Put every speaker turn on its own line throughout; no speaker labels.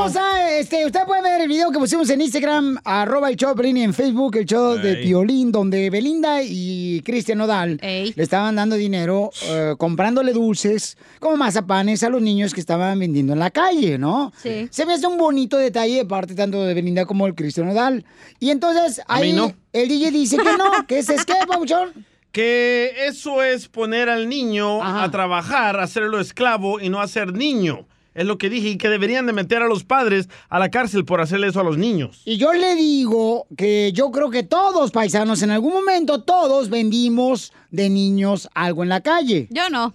hermosa, este, usted puede ver el video que pusimos en Instagram, arroba el show de Pelín, y en Facebook, el show de. Piolín, donde Belinda y Cristian Nodal le estaban dando dinero, eh, comprándole dulces, como mazapanes a los niños que estaban vendiendo en la calle, ¿no?
Sí.
Se me hace un bonito detalle de parte tanto de Belinda como el Cristian Nodal. Y entonces, ahí
no.
el DJ dice que no, que ese es qué, papuchón.
Que eso es poner al niño a trabajar, hacerlo esclavo y no hacer niño. Es lo que dije y que deberían de meter a los padres a la cárcel por hacerle eso a los niños.
Y yo le digo que yo creo que todos paisanos, en algún momento, todos vendimos de niños algo en la calle.
Yo no.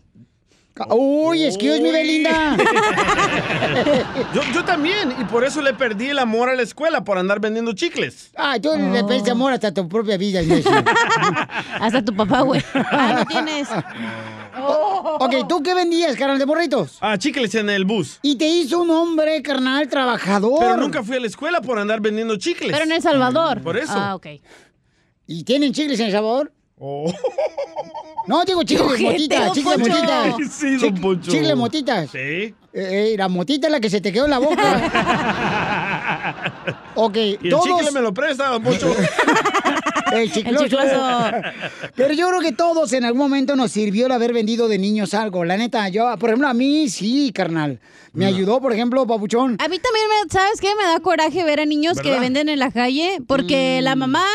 Uy, excuse me, Belinda.
yo, yo también, y por eso le perdí el amor a la escuela por andar vendiendo chicles.
Ay, tú le pediste amor hasta tu propia vida.
Hasta tu papá, güey. Ah, no tienes.
Ok, ¿tú qué vendías, carnal de morritos?
Ah, chicles en el bus.
Y te hizo un hombre, carnal, trabajador.
Pero nunca fui a la escuela por andar vendiendo chicles.
Pero en El Salvador.
Por eso.
Ah, ok.
¿Y tienen chicles en El Salvador?
Oh.
No, digo chicles, motitas, chicles, motitas.
Sí, don
Chic-
Poncho.
Chicles, motitas.
Sí.
Eh, eh, la motita es la que se te quedó en la boca. ok,
Y el
todos...
chicle me lo presta, don Poncho.
El chicloso.
El chicloso.
Pero yo creo que todos en algún momento nos sirvió el haber vendido de niños algo. La neta, yo, por ejemplo, a mí sí, carnal. Me ayudó, por ejemplo, Papuchón.
A mí también, me, ¿sabes qué? Me da coraje ver a niños que venden en la calle porque
Mm.
la mamá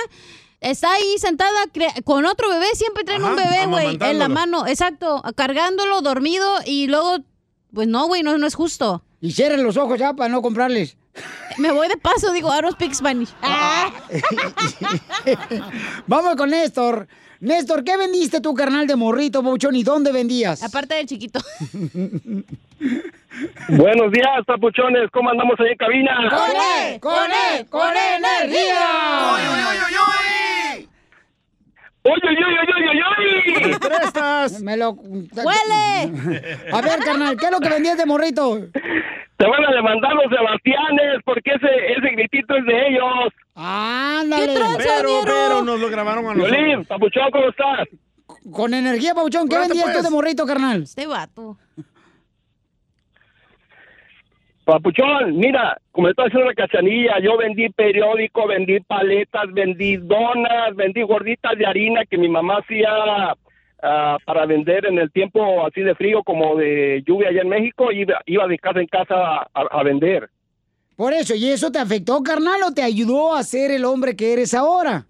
está ahí sentada con otro bebé, siempre traen un bebé, güey, en la mano, exacto, cargándolo, dormido y luego, pues no, güey, no, no es justo.
Y cierren los ojos ya para no comprarles.
Me voy de paso, digo, I don't speak Spanish. Ah.
Vamos con Néstor. Néstor, ¿qué vendiste tu carnal de morrito, Papuchón? ¿Y dónde vendías?
Aparte del chiquito.
Buenos días, papuchones. ¿Cómo andamos ahí en cabina?
¡Con E! ¡Con E! ¡Con energía!
¡Oy, oy, oy, oy, oy, oy!
¿Me prestas? Me lo...
¡Huele!
A ver, carnal, ¿qué es lo que vendías de morrito?
Te van a demandar los Sebastianes porque ese, ese gritito es de ellos.
¡Ándale!
Pero, pero nos lo grabaron a nosotros.
Violín, papuchón, ¿cómo estás?
Con energía, Papuchón, ¿qué vendías tú
pues.
de morrito, carnal?
Este vato.
Papuchón, mira, como le estaba diciendo la cachanilla, yo vendí periódico, vendí paletas, vendí donas, vendí gorditas de harina que mi mamá hacía ah, para vender en el tiempo así de frío como de lluvia allá en México, iba, iba de casa en casa a, a vender.
Por eso, ¿y eso te afectó, carnal, o te ayudó a ser el hombre que eres ahora?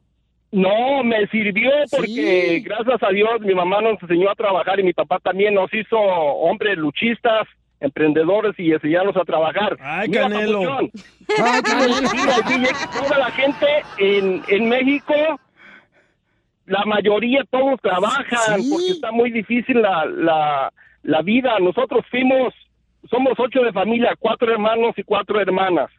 No, me sirvió porque gracias a Dios mi mamá nos enseñó a trabajar y mi papá también nos hizo hombres luchistas, emprendedores y enseñarnos a trabajar.
Ay,
Mira,
Canelo.
papuchón,
Ay,
toda la gente en, en México, la mayoría todos trabajan porque está muy difícil la, la, la vida. Nosotros fuimos, somos ocho de familia, cuatro hermanos y cuatro hermanas.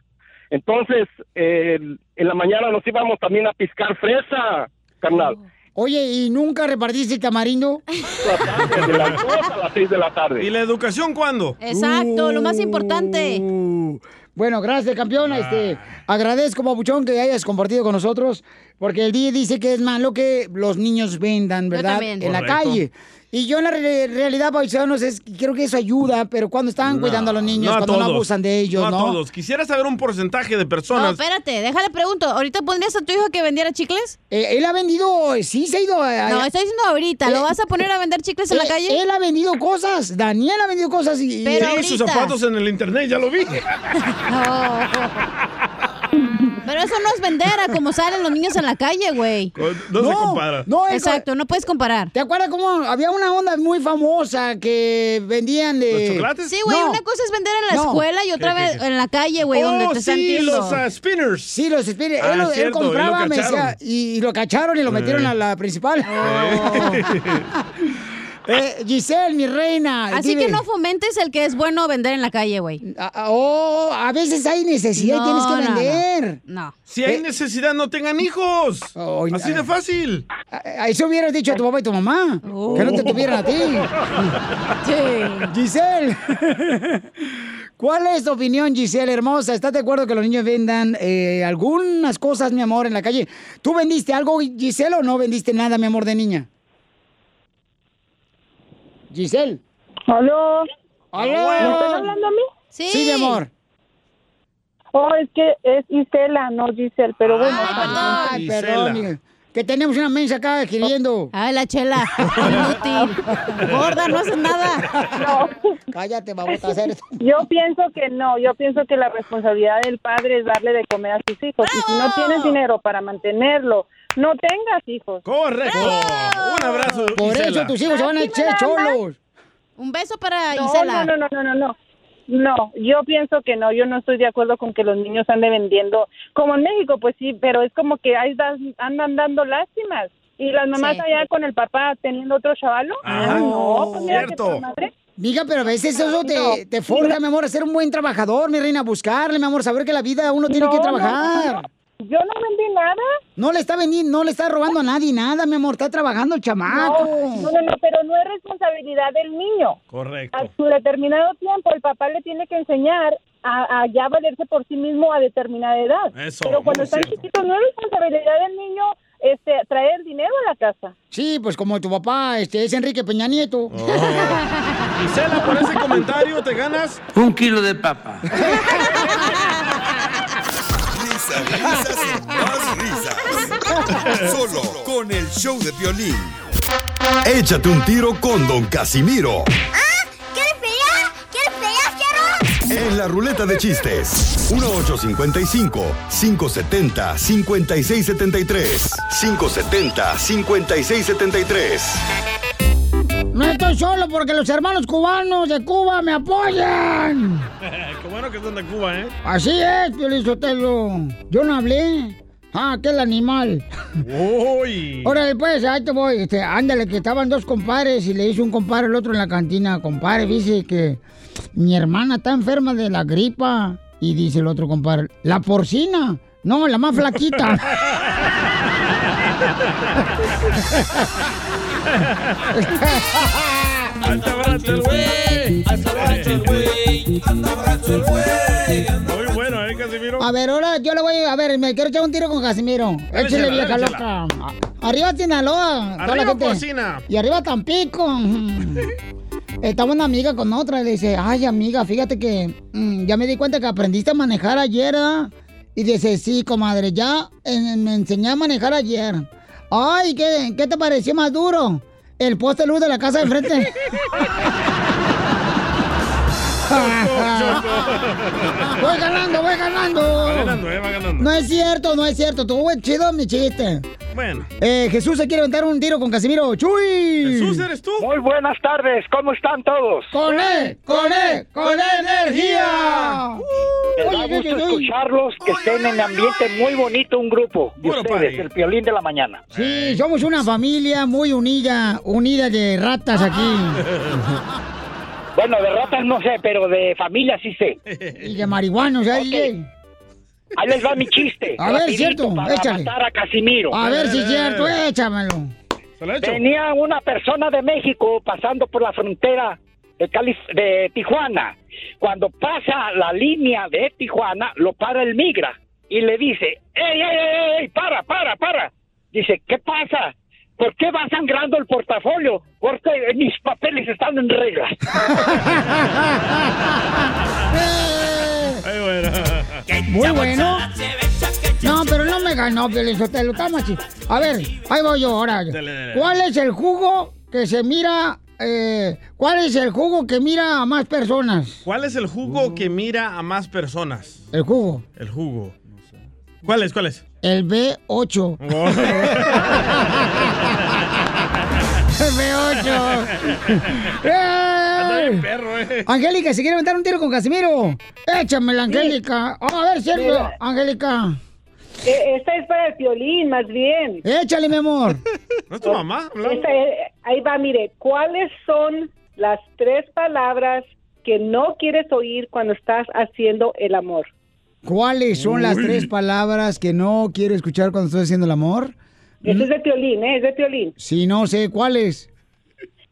Entonces, eh, en la mañana nos íbamos también a piscar fresa, carnal.
Oye, ¿y nunca repartiste tamarindo?
De las dos a las seis de la tarde.
¿Y la educación cuándo?
Exacto, lo más importante.
Uh, Bueno, gracias, campeón. Este, agradezco, Papuchón, que hayas compartido con nosotros, porque el día dice que es malo que los niños vendan, ¿verdad?
también.
En la calle. Y yo en la re- realidad, paisanos, es creo que eso ayuda, pero cuando están cuidando a los niños,
No a
cuando no abusan de ellos,
No
¿no?
a todos. Quisiera saber un porcentaje de
No,
personas.
espérate, déjale pregunto. ¿Ahorita pondrías a tu hijo que vendiera chicles?
Eh, él ha vendido, sí se ha ido a...
No, está diciendo ahorita. ¿Lo
Eh,
vas a poner a vender chicles en la
Eh,
calle?
Él ha vendido cosas, Daniel ha vendido cosas y...
Pero
Sí, sus zapatos en el internet, ya lo vi.
Pero eso no es vender a como salen los niños en la calle, güey.
No, se compara.
No, es-
Exacto, no puedes comparar.
¿Te acuerdas cómo había una onda muy famosa que vendían de...
¿Los chocolates?
Sí, güey,
No.
una cosa es vender en la
No.
escuela y otra
¿Qué, qué,
vez en la calle, güey, donde
oh,
te están
sí, los ah, spinners.
Sí, los spinners.
Ah,
él, lo- él
cierto, y lo
compraba, me decía, y, y lo cacharon y lo metieron
Eh.
a la principal. Eh, Giselle, mi reina.
Así
dime.
que no fomentes el que es bueno vender en la calle, güey.
Ah, ah, oh, a veces hay necesidad y tienes que
no, no.
vender.
No.
Si hay
Eh.
necesidad, no tengan hijos.
Oh,
Así de fácil.
Eso hubieras dicho a tu papá y tu mamá. Que no te tuvieran a ti. Giselle. ¿Cuál es tu opinión, Giselle, hermosa? ¿Estás de acuerdo que los niños vendan eh, algunas cosas, mi amor, en la calle? ¿Tú vendiste algo, Giselle, o no vendiste nada, mi amor, de niña? Giselle.
¿Aló?
¿Aló?
¿Me están hablando a mí?
Sí.
Sí, mi amor.
Oh, es que es Isela, no Giselle, pero bueno.
Ah, Ay, perdón. Que tenemos una mensa acá escribiendo.
Ay, la chela. Inútil. Gorda, no haces nada.
No.
Cállate, vamos a hacer esto.
Yo pienso que no, yo pienso que la responsabilidad del padre es darle de comer a sus hijos. Y si no tienes dinero para mantenerlo, no tengas hijos.
Correcto. Un abrazo.
Por
Isela.
eso tus hijos se van a echar cholos.
Un beso para
No,
Isela.
no, no, no, no, no. No, yo pienso que no, yo no estoy de acuerdo con que los niños anden vendiendo, como en México, pues sí, pero es como que ahí das- andan dando lástimas. Y las mamás
Sí.
allá con el papá teniendo otro chavalo.
Ajá.
no, pues mira
Cierto.
madre.
Mija, pero a veces eso te, te forja, mi amor, a ser un buen trabajador, mi reina, buscarle, mi amor, saber que la vida uno tiene
No,
que
no,
trabajar.
no, Yo no vendí nada.
No le está vendiendo, no le está robando a nadie nada, mi amor, está trabajando el chamaco.
No, no, no, pero no es responsabilidad del niño.
Correcto.
A su determinado tiempo, el papá le tiene que enseñar a, a ya valerse por sí mismo a determinada edad.
Eso,
pero cuando están
cierto.
chiquitos, no es responsabilidad del niño este, traer dinero a la casa.
Sí, pues como tu papá, este, es Enrique Peña Nieto.
Oh. Isela, por ese comentario te ganas
Un kilo de papa.
Risas, risas y más risas. Solo con el show de violín. Échate un tiro con Don Casimiro
¿Quieres pelear? ¿Quieres pelear, Fierro?
en la ruleta de chistes. 1855-570-5673. 570-5673.
No estoy solo porque los hermanos cubanos de Cuba me apoyan.
Qué bueno que son de Cuba, ¿eh?
Así es, Piolizotelo. Yo no hablé. Ah, aquel animal.
Uy.
Órale, pues, ahí te voy. Este, ándale, que estaban dos compadres y le hizo un compadre al otro en la cantina. Compadre, dice que mi hermana está enferma de la gripa. Y dice el otro compadre, ¿la porcina? No, la más flaquita.
Alta brazo el güey. Alta brazo el güey. Alta brazo el güey. Muy bueno, ¿eh, Casimiro?
A ver, ahora yo le voy a... A ver, me quiero echar un tiro con Casimiro. Échale, vieja loca. Arriba Sinaloa.
Arriba
gente.
porcina.
Y arriba Tampico. Estaba una amiga con otra y le dice, ay amiga, fíjate que mm, ya me di cuenta que aprendiste a manejar ayer, ¿ah?". Y dice, sí, comadre, ya eh, me enseñé a manejar ayer. Ay, ¿qué, qué te pareció más duro? El poste de luz de la casa de enfrente. voy ganando, voy ganando.
Va ganando, ¿eh? Va ganando.
No es cierto, no es cierto. Tuvo chido mi chiste.
Bueno.
Eh, Jesús se quiere aventar un tiro con Casimiro. ¡Chuy!
Jesús, ¿eres tú?
Muy buenas tardes, ¿cómo están todos?
¡Con él! ¡Con él! ¡Con energía!
Me da
Uy, uy,
gusto escucharlos, que estén en ambiente muy bonito, un grupo de ustedes, el violín de la mañana.
Sí, somos una familia muy unida, unida de ratas aquí.
Bueno, de ratas no sé, pero de familia sí sé.
Y de marihuanos, ¿eh, DJ?
Ahí les va mi chiste.
A ver, cierto,
para
échale.
matar a Casimiro.
A ver si es cierto, échamelo.
Se lo he hecho.
Venía una persona de México pasando por la frontera de, Calif- de Tijuana. Cuando pasa la línea de Tijuana, lo para el migra y le dice, ¡Ey, ey, ey, ey, para, para, para! Dice, ¿qué pasa? ¿Por qué va sangrando el portafolio? Porque mis papeles están en regla.
Ay, bueno.
Muy bueno. No, pero no me ganó, Piolizotelo, está machi. A ver, ahí voy yo ahora. ¿Cuál es el jugo que se mira, eh, cuál es el jugo que mira a más personas?
¿Cuál es el jugo que mira a más personas?
El jugo.
El jugo. ¿Cuál es? ¿Cuál es?
El B8. El B8.
Bien
¡Eh!
perro, eh.
Angélica, ¿se quiere aventar un tiro con Casimiro? Échamela, Angélica. Oh, a ver, cierto,
Mira.
Angélica.
Eh, Esta es para el violín, más bien.
Échale, mi amor.
¿No es tu mamá?
Esta es- ahí va, mire, ¿cuáles son las tres palabras que no quieres oír cuando estás haciendo el amor?
¿Cuáles son las tres palabras que no quiere escuchar cuando estás haciendo el amor?
Eso es de violín, ¿eh? Es de violín.
Si no sé cuáles.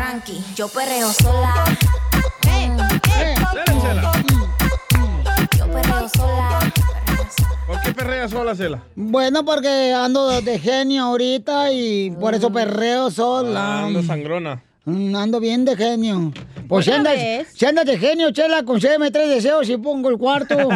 Tranqui, yo perreo sola. Yo perreo sola.
¿Por qué perreas sola, Cela?
Bueno, porque ando de genio ahorita y por eso perreo sola.
Ah, ando sangrona.
Mm, Ando bien de genio. Pues si
¿Otra
andas,
vez?
si andas de genio, chela, concédeme tres deseos y pongo el cuarto.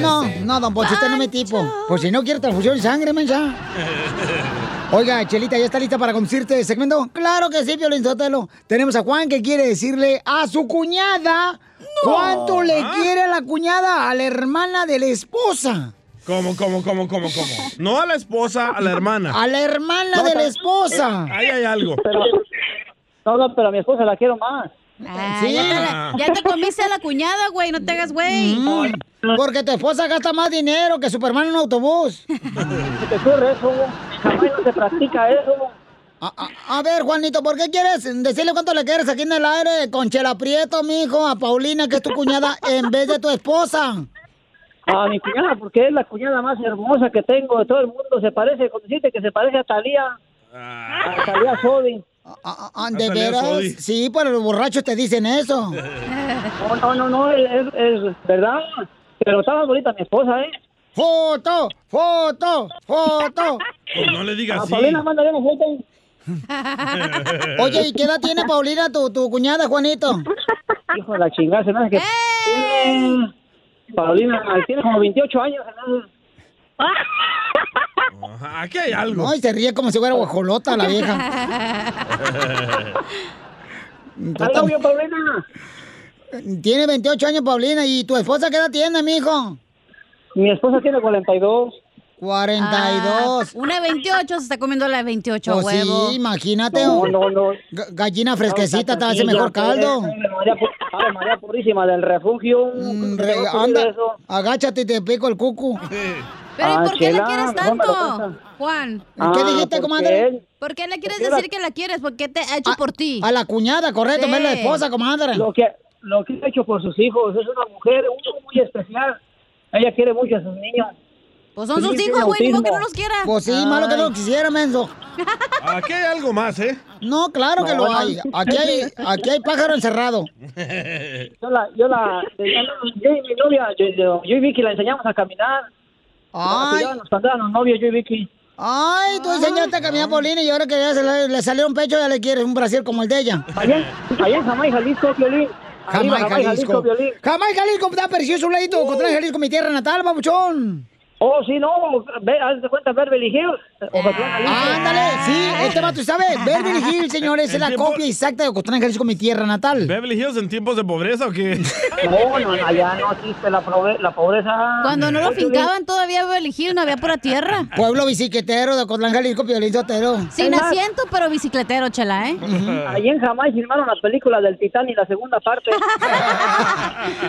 no, no, don Poncho, usted no me tipo. Pues si no quiere transfusión de sangre, mensa. Oiga, Chelita, ¿ya está lista para conducirte el segmento? Claro que sí, Violín Sotelo. Tenemos a Juan que quiere decirle a su cuñada cuánto le
¿Ah?
quiere a la cuñada, a la hermana de la esposa.
¿Cómo, cómo, cómo, cómo, cómo? No a la esposa, a la hermana.
A la hermana de la esposa.
Ahí hay algo.
No, no, pero a mi esposa la quiero más.
Ah, ya, te, la- ya te comiste a la cuñada, güey, no te hagas güey.
Mm, porque tu esposa gasta más dinero que Superman en un autobús.
te ocurre eso? Jamás no se practica eso.
A, a- a ver, Juanito, ¿por qué quieres decirle cuánto le quieres aquí en el aire con Chela Prieto, mijo, a Paulina, que es tu cuñada, en vez de tu esposa?
A mi cuñada, porque es la cuñada más hermosa que tengo de todo el mundo. Se parece, cuando que se parece a Talía. A Talía Sodi.
Ah, ¿De
Talía
veras?
Sodi.
Sí, pero los borrachos te dicen eso.
No, no, no, no, es, es verdad. Pero más bonita mi esposa, ¿eh?
¡Foto! ¡Foto! ¡Foto!
Pues no le digas
A
así.
Paulina, mándale una foto.
Oye, ¿y qué edad tiene Paulina, tu, tu cuñada, Juanito?
Hijo de la chingada, se me hace que tiene... Paulina, tiene como 28 años. hace.
Ajá, Aquí hay algo.
No, y se ríe como si fuera guajolota la vieja.
Algo bien, Paulina.
Tiene 28 años, Paulina. ¿Y tu esposa qué edad tiene, mijo?
Mi esposa tiene 42.
42.
Ah, una de 28 se está comiendo la de 28,
Pues
huevo.
sí, imagínate.
No, no, no.
Ga- Gallina fresquecita te hace mejor caldo.
María, Ave María Purísima del refugio.
Mm,
¿Qué
re- anda, agáchate y te pico el cucu.
Pero ¿y
Ah,
por qué la quieres tanto. Juan?
¿Qué dijiste, comadre?
¿Por qué le quieres
Porque la-
decir que la quieres? ¿Por qué te ha hecho por ti?
A la cuñada, correcto,
Sí.
no es la esposa, comadre.
Lo que, lo que ha hecho por sus hijos. Es una mujer muy especial. Ella quiere mucho a sus niños.
Pues son sus hijos, güey, modo que no los quiera.
Pues sí, malo que no lo quisiera, menso.
Aquí hay algo más, ¿eh?
No, claro que
No,
lo
no.
hay. Aquí hay, aquí hay pájaro encerrado.
Yo la, yo la, yo y mi novia, yo, yo, yo y Vicky la enseñamos a caminar.
Ay.
Nos los novios, yo y Vicky.
Ay, tú enseñaste a caminar a Paulina y ahora que ya se le, le salió un pecho, ya le quieres un brasier como el de ella.
Allá, allá en Jamaica, Jalisco, Violín.
Jamaica, Jalisco. Jamaica, Jalisco, está precioso un ladito. Ocotlán, Jalisco, mi tierra natal, babuchón.
Oh, sí, no, ve, haz de cuenta Beverly Hills. Jalisco.
Ándale, sí, este vato sabe. Beverly Hills, señores, es la
tiempo-
copia exacta de Ocotlán, Jalisco, mi tierra natal.
¿Beverly Hills en tiempos de pobreza o qué?
No, no, allá no existe la, pobre- la pobreza.
Cuando no lo fincaban todavía Beverly Hills, no había pura tierra.
Pueblo bicicletero de Ocotlán, Jalisco, Piolín Sotero.
Sin asiento, pero bicicletero, chela, ¿eh?
Allí en Jamaica filmaron la película del Titanic, la segunda parte.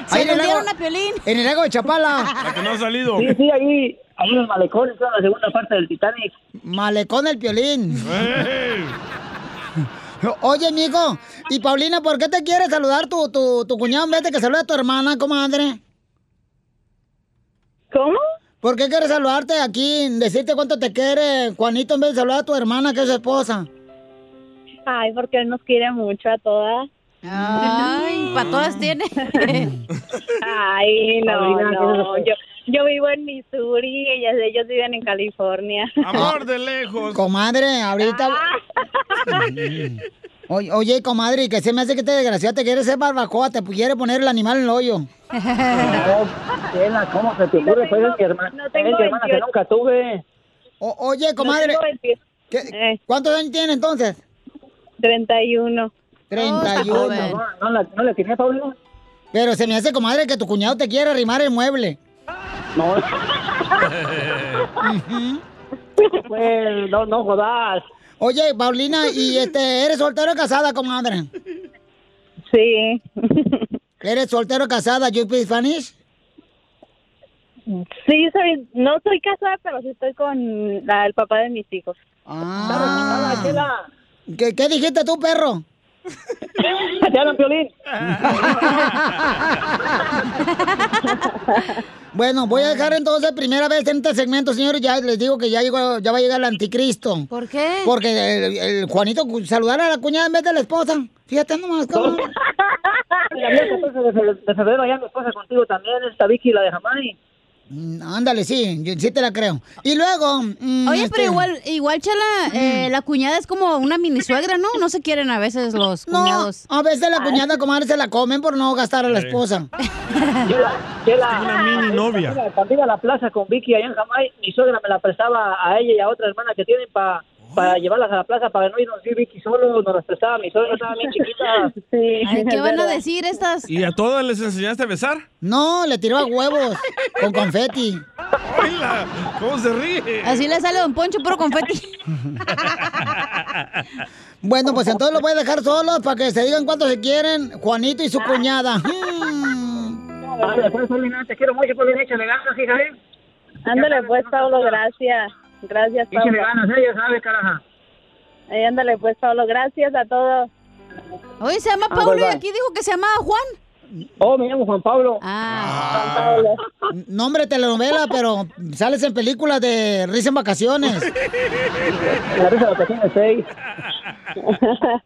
Se
Ahí el
dieron
lago-
a Piolín.
En el lago de Chapala.
La que no ha salido.
Sí, sí, ahí, ahí en los malecones, toda la segunda parte del Titanic.
Malecón el Piolín.
¡Ey!
Oye, amigo, y Paulina, ¿por qué te quiere saludar tu, tu, tu cuñado en vez de que salude a tu hermana, comadre?
¿Cómo?
¿Por qué quiere saludarte aquí, decirte cuánto te quiere Juanito en vez de saludar a tu hermana, que es su esposa?
Ay, porque él nos quiere mucho a todas.
Ay, para todas tiene.
Ay, no,
Paulina, ¿qué es
no. Yo, yo vivo en Missouri y ellas, ellos viven en California.
Amor de lejos.
Comadre, ahorita... Oye, oye, comadre, que se me hace que te desgraciada te quiere ser barbacoa, te quiere poner el animal en el hoyo.
No, ¿cómo se te ocurre? Pues mi hermana,
no tengo
mi hermana que
28.
nunca tuve.
O- oye, comadre,
No tengo 20
¿qué-
Eh.
¿cuántos años tiene entonces?
31.
31.
joven.
No, no, la- no le tenía Paulina.
Pero se me hace, comadre, que tu cuñado te quiere arrimar el mueble.
No. pues, no, no jodas.
Oye, Paulina, ¿y este, eres soltero o casada, comadre?
Sí.
¿Eres soltero o casada, you Spanish?
Sí, soy, no soy casada, pero sí estoy con la- el papá de mis hijos.
Ah. ¿Qué, qué dijiste tú, perro?
Te hablan, Piolín.
Bueno, voy a dejar entonces primera vez en este segmento, señores. Ya les digo que ya llegó, ya va a llegar el anticristo.
¿Por qué?
Porque el, el Juanito saludar a la cuñada en vez de la esposa. Fíjate nomás
14 de fe- de febrero, allá mi esposa contigo también, esta Vicky, la de Jamai.
Mm, Ándale, sí, yo sí te la creo. Y luego. mm,
Oye,
este,
pero igual, igual, Chala, eh, la cuñada es como una mini suegra, ¿no? No se quieren a veces los
No,
cuñados.
a veces la cuñada, comadre, se la comen por no gastar a la esposa.
Una mini novia.
Cuando iba a la plaza con Vicky allá en Jamai, mi suegra me la prestaba a ella y a otra hermana que tienen pa- para llevarlas a la plaza para no irnos ir Vicky solo, nos las prestaba mi suegra, estaba bien chiquita. Sí,
Ay, ¿Qué van a decir estas?
¿Y a todas les enseñaste a besar?
No, le tiró a huevos con confeti.
Oíla, ¿Cómo se ríe?
Así le sale a Don Poncho, puro confeti.
Bueno, pues entonces los voy a dejar solos para que se digan cuánto se quieren, Juanito y su cuñada.
Ándale, pues, Paulina, te quiero mucho, Paulina, échale ganas, hija, ¿eh?
Ándale pues, Pablo, gracias. Gracias,
Échale
Pablo.
ganas, ella sabe, caraja.
Ay, ándale pues, Pablo, gracias a todos.
Oye, se llama
Ah,
Paulo y aquí dijo que se llamaba Juan.
Oh, me llamo Juan Pablo.
Ah.
Nombre telenovela, pero sales en películas de risa en vacaciones.
La risa de vacaciones 6.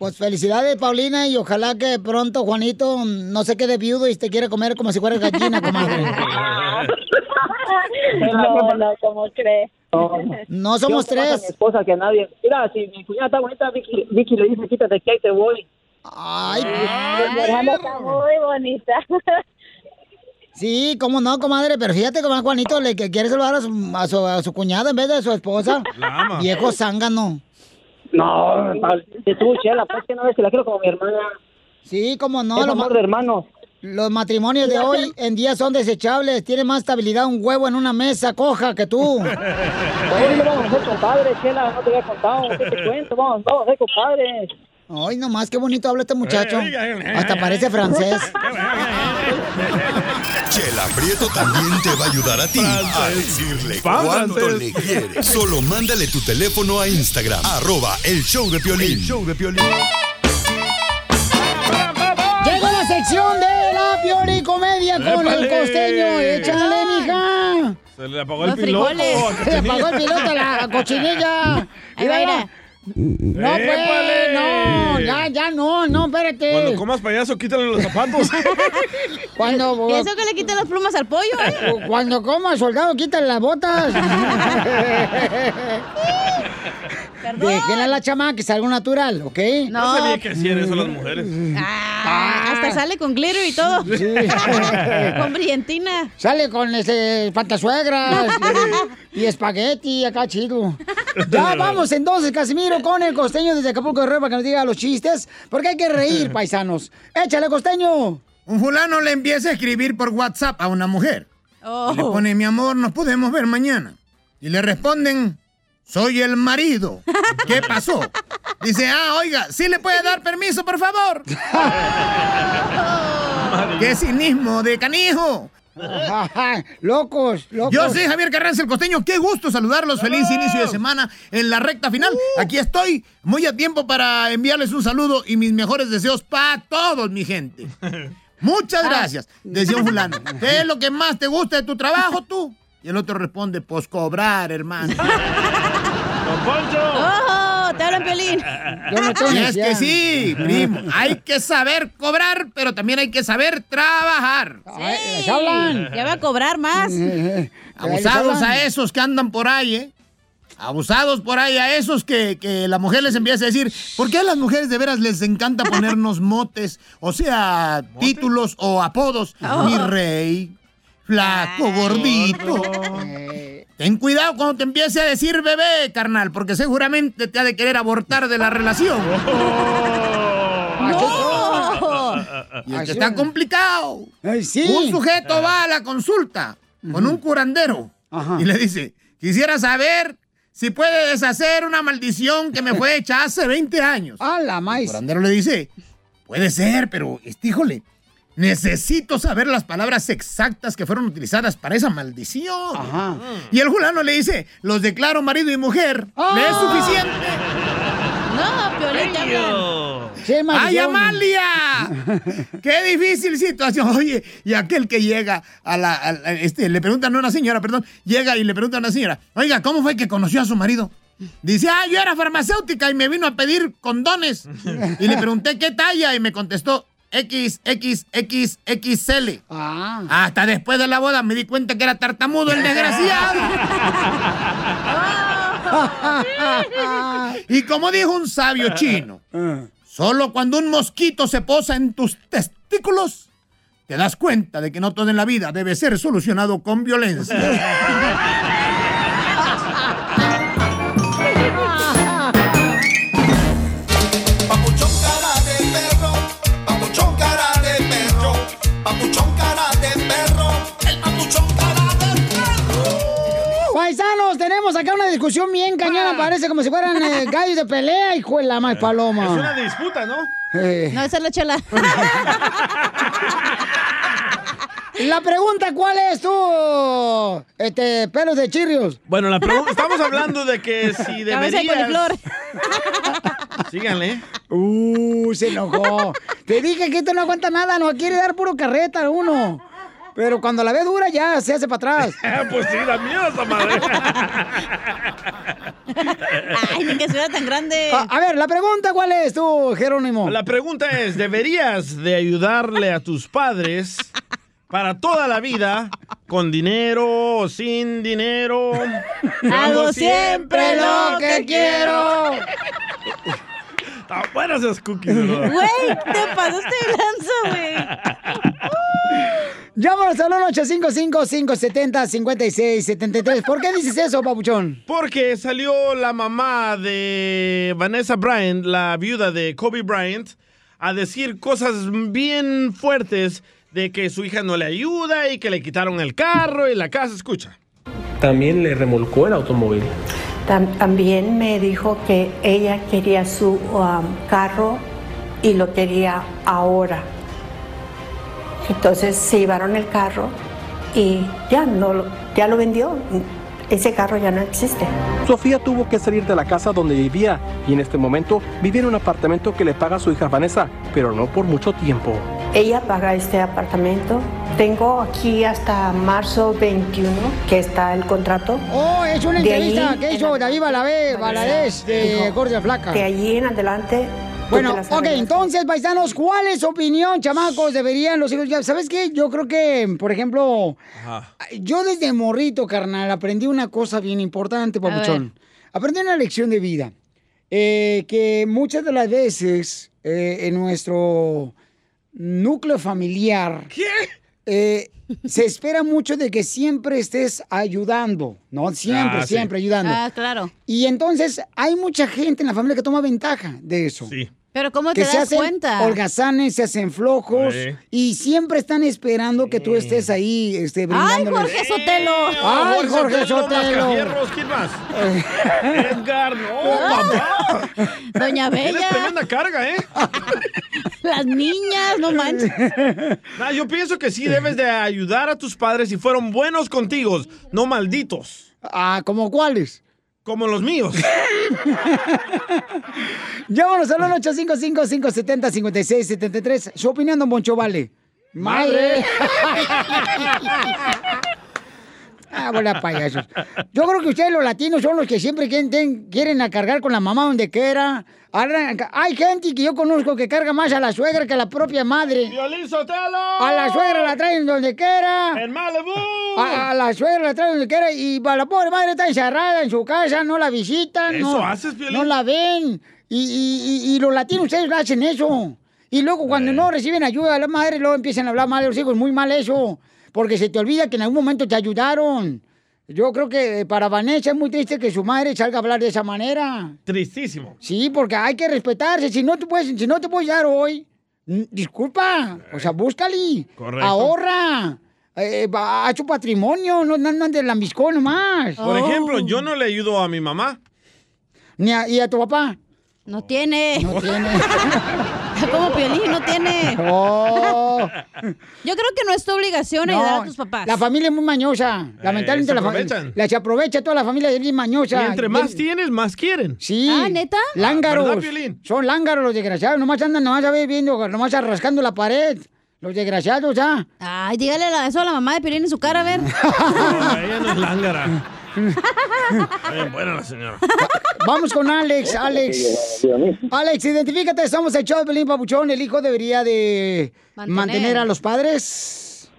Pues felicidades, Paulina, y ojalá que pronto Juanito no se quede viudo y te quiere comer como si fuera gallina, comadre.
No, no, ¿cómo crees?
No somos
Yo, más a
tres.
mi esposa que a nadie. Mira, si mi cuñada está bonita, Vicky, Vicky le dice, quítate que ahí te voy.
Ay,
Mi hermana está muy bonita.
Sí, cómo no, comadre, pero fíjate como a Juanito le que quiere saludar a su, a su, a su cuñada en vez de a su esposa.
La ama.
Viejo zángano.
No, tú, Chela, pues que no ves que la quiero como mi hermana.
Sí, cómo no.
es
lo
amor de hermanos.
Los matrimonios de hoy en día son desechables. Tiene más estabilidad un huevo en una mesa coja que tú.
Hoy no vamos a ser compadres, Chela, no te había contado. ¿Qué te cuento? Vamos, vamos a ser compadres.
Ay, nomás, qué bonito habla este muchacho. Hasta parece francés.
Chela Prieto también te va a ayudar a ti a decirle cuánto le quieres. Solo mándale tu teléfono a Instagram, arroba el show de Piolín. El show de Piolín.
Sección de la pioricomedia con el costeño. Échale, mija.
Se le apagó
Los
el piloto.
Se le apagó el piloto a la cochinilla.
Ahí va,
Mírala.
mira.
No, pues,
¡Épale!
no, ya, ya no, no, espérate.
Cuando comas payaso, quítale los zapatos.
Cuando,
¿Y eso que le quita las plumas al pollo? eh?
cuando coma, soldado, quítale las botas. Déjenla a la chama que salga natural, ¿ok?
No sabía que hacían eso las mujeres.
Ah, hasta sale con glitter y todo. con brillantina.
Sale con este pantasuegras y, y espagueti acá chido. Ya vamos entonces, Casimiro, con el costeño desde Acapulco de para que nos diga los chistes, porque hay que reír, paisanos. Échale, costeño.
Un fulano le empieza a escribir por WhatsApp a una mujer.
Oh.
Y le pone, mi amor, nos podemos ver mañana. Y le responden, soy el marido. ¿Qué pasó? Dice, ah, oiga, ¿sí le puede dar permiso, por favor? ¡Qué cinismo de canijo!
locos, locos.
Yo soy Javier Carranza, el costeño. Qué gusto saludarlos. Feliz inicio de semana en la recta final. Aquí estoy, muy a tiempo para enviarles un saludo y mis mejores deseos para todos, mi gente. Muchas gracias. Decía un fulano. ¿Qué es lo que más te gusta de tu trabajo, tú? Y el otro responde, pues cobrar, hermano.
¡Don Poncho!
¡Oh! ¡Te hablan, Pelín!
Y es que sí, primo. Hay que saber cobrar, pero también hay que saber trabajar.
Sí, ya va a cobrar más.
Abusados a esos que andan por ahí, ¿eh? Abusados por ahí a esos que, que la mujer les empieza a decir, ¿por qué a las mujeres de veras les encanta ponernos motes? O sea, títulos o apodos.
Oh.
Mi rey, flaco, gordito. Ten cuidado cuando te empiece a decir bebé, carnal, porque seguramente te ha de querer abortar de la relación. Y es que está complicado. Un sujeto va a la consulta con un curandero y le dice, quisiera saber si puede deshacer una maldición que me fue hecha hace 20 años.
A la maíz.
El curandero le dice, puede ser, pero, este, híjole, necesito saber las palabras exactas que fueron utilizadas para esa maldición. Y el fulano le dice, los declaro marido y mujer, ¿me es suficiente?
¡No!
Mario.
Sí,
¡Ay,
maldición.
Amalia! ¡Qué difícil situación! Oye, y aquel que llega a la. a la- este, le preguntan a una señora, perdón, llega y le pregunta a una señora, oiga, ¿cómo fue que conoció a su marido? Dice, ah, yo era farmacéutica y me vino a pedir condones. Y le pregunté qué talla y me contestó XXXXL.
Ah.
Hasta después de la boda me di cuenta que era tartamudo el desgraciado. y como dijo un sabio chino, solo cuando un mosquito se posa en tus testículos, te das cuenta de que no todo en la vida debe ser solucionado con violencia.
Paisanos, tenemos acá una discusión bien cañona, parece como si fueran eh, gallos de pelea, hijo de la más paloma.
Es una disputa, ¿no?
Eh.
No, esa es la chela.
La pregunta, ¿cuál es tú? Este, pelos de chirrios.
Bueno, la pregunta, estamos hablando de que si
Cabeza de
deberías...
coliflor.
Síganle.
Uh, se enojó. Te dije que esto no aguanta nada, no quiere dar puro carreta a uno. Pero cuando la ve dura ya se hace para atrás.
pues sí, da miedo esa madre.
Ay, ni que sea tan grande.
A, a ver, la pregunta, ¿cuál es tú, Jerónimo?
La pregunta es, ¿deberías de ayudarle a tus padres para toda la vida con dinero o sin dinero?
Hago siempre lo que quiero.
Están buenas esas cookies, ¿verdad?
Güey, te pasaste de lanza, güey.
Llámanos al 1-855-570-5673. ¿Por qué dices eso, papuchón?
Porque salió la mamá de Vanessa Bryant, la viuda de Kobe Bryant, a decir cosas bien fuertes de que su hija no le ayuda y que le quitaron el carro y la casa. Escucha.
También le remolcó el automóvil.
Tam- También me dijo que ella quería su um, carro y lo quería ahora. Entonces se llevaron el carro y ya no ya lo vendió. Ese carro ya no existe.
Sofía tuvo que salir de la casa donde vivía y en este momento vive en un apartamento que le paga su hija Vanessa, pero no por mucho tiempo.
Ella paga este apartamento. Tengo aquí hasta marzo 21 que está el contrato.
Oh, es una
De ahí
entrevista que
en
hizo David Balabé, Valadez de Gordia Flaca.
De allí en adelante.
Bueno, ok, entonces, paisanos, ¿cuál es su opinión, chamacos? ¿Deberían los hijos ya? ¿Sabes qué? Yo creo que, por ejemplo, yo desde morrito, carnal, aprendí una cosa bien importante, papuchón. Aprendí una lección de vida. Eh, que muchas de las veces eh, en nuestro núcleo familiar... ¿Qué? se espera mucho de que siempre estés ayudando, ¿no? Siempre,
Ah, sí.
siempre ayudando.
Ah, claro.
Y entonces hay mucha gente en la familia que toma ventaja de eso.
Sí.
Pero ¿cómo
que
te
se
das
hacen
cuenta?
holgazanes, se hacen flojos
Sí.
y siempre están esperando que tú estés ahí, este,
¡Ay,
brindándoles.
Jorge Sotelo!
¡Ay, Jorge Sotelo!
¿quién más? Edgar, no, papá.
Doña
Tienes
Bella.
tremenda carga, ¿eh?
Las niñas, no manches.
Nah, yo pienso que sí debes de ayudar a tus padres si fueron buenos contigo, no malditos.
Ah, ¿como cuáles?
Como los míos.
Llámanos al 855-570-5673. Su opinión, don Boncho, vale. ¡Madre! Ah, bola payasos. Yo creo que ustedes los latinos son los que siempre quieren, quieren a cargar con la mamá donde quiera. Hay gente que yo conozco que carga más a la suegra que a la propia madre.
¡Violín Sotelo!
A la suegra la traen donde quiera.
¡En Malibu!
A, a la suegra la traen donde quiera y la pobre madre está encerrada en su casa, no la visitan.
¿Eso
no,
haces, Piolín?
No la ven. Y, y- y- y los latinos ustedes hacen eso. Y luego cuando no reciben ayuda de la madre, luego empiezan a hablar mal de los hijos. Muy mal eso. Porque se te olvida que en algún momento te ayudaron. Yo creo que para Vanessa es muy triste que su madre salga a hablar de esa manera.
Tristísimo.
Sí, porque hay que respetarse. Si no te puedes, si no te puedes dar hoy, disculpa. O sea, búscale.
Correcto.
Ahorra. Eh, a su patrimonio, no, no, no andes lambiscón nomás.
Por ejemplo, yo no le ayudo a mi mamá.
Ni a, ¿Y a tu papá?
No tiene.
No tiene.
Como Piolín, no tiene.
Oh.
Yo creo que no es tu obligación ayudar a tus papás.
La familia es muy mañosa. Lamentablemente
se
la
aprovechan.
familia. La se aprovecha toda la familia es bien mañosa.
Y entre más
Bien-
tienes, más quieren.
Sí.
Ah, ¿neta?
Lángaros.
¿Verdad, Piolín?
Son lángaros los desgraciados. Nomás andan, nomás a ver viendo, nomás rascando la pared. Los desgraciados, ya.
Ay, dígale la- eso a la mamá de Piolín en su cara, a ver.
Ella no es lángara. Bien buena la señora.
Vamos con Alex, Alex. Alex, identifícate, somos el show de Pelín Papuchón. El hijo debería de mantener,
Mantener.
a los padres.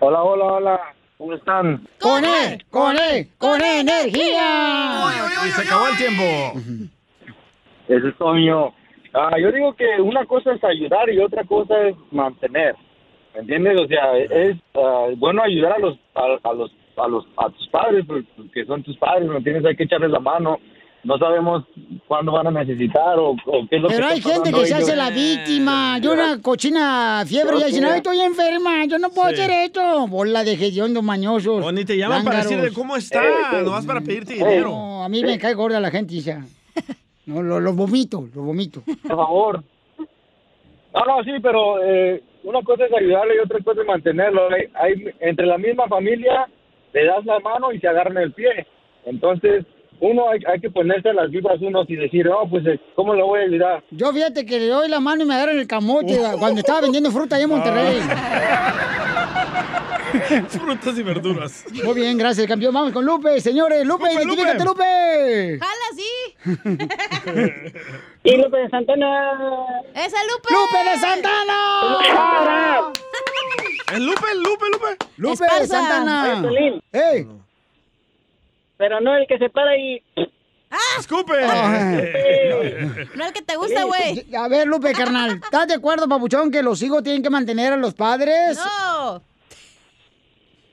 Hola, hola, hola. ¿Cómo están?
¡Con él! ¡Con él! ¡Con energía!
Y se acabó el tiempo.
Eso es todo mío. Ah, yo digo que una cosa es ayudar y otra cosa es mantener. ¿Me entiendes? O sea, es ah, bueno ayudar a los a, a los a los a tus padres porque son tus padres, ¿me entiendes? Hay que echarles la mano. No sabemos cuándo van a necesitar o, o qué es lo
Pero
que
hay
está
gente que se hace la víctima. Yo una cochina fiebre y dicen, ay, estoy enferma, yo no puedo
Sí.
hacer esto. Bola de hediondos mañosos.
O ni te llaman para decirle cómo está, nomás para pedirte
No,
dinero.
a mí me cae gorda la gente, ya. No, lo, lo vomito, lo vomito.
Por favor. No, no, sí, pero eh, una cosa es ayudarle y otra cosa es mantenerlo. Hay, hay- entre la misma familia le das la mano y se agarran el pie. Entonces, uno hay, hay que ponerse las vibras unos y decir, no, pues, eh, ¿cómo lo voy a ayudar?
Yo fíjate que le doy la mano y me agarran el camote cuando estaba vendiendo fruta allá en Monterrey.
Frutas y verduras.
Muy bien, gracias, campeón. Vamos con Lupe, señores. Lupe,
Lupe,
identifícate, Lupe.
¡Jala, sí!
Y Lupe de Santana.
¡Esa Lupe!
¡Lupe de Santana!
¿Es Lupe, Lupe, Lupe?
Lupe de Santana. ¡Ey!
Pero no el que se para y...
¡Escupe!
No el que te gusta, güey.
A ver, Lupe, carnal. ¿Estás de acuerdo, papuchón, que los hijos tienen que mantener a los padres?
No.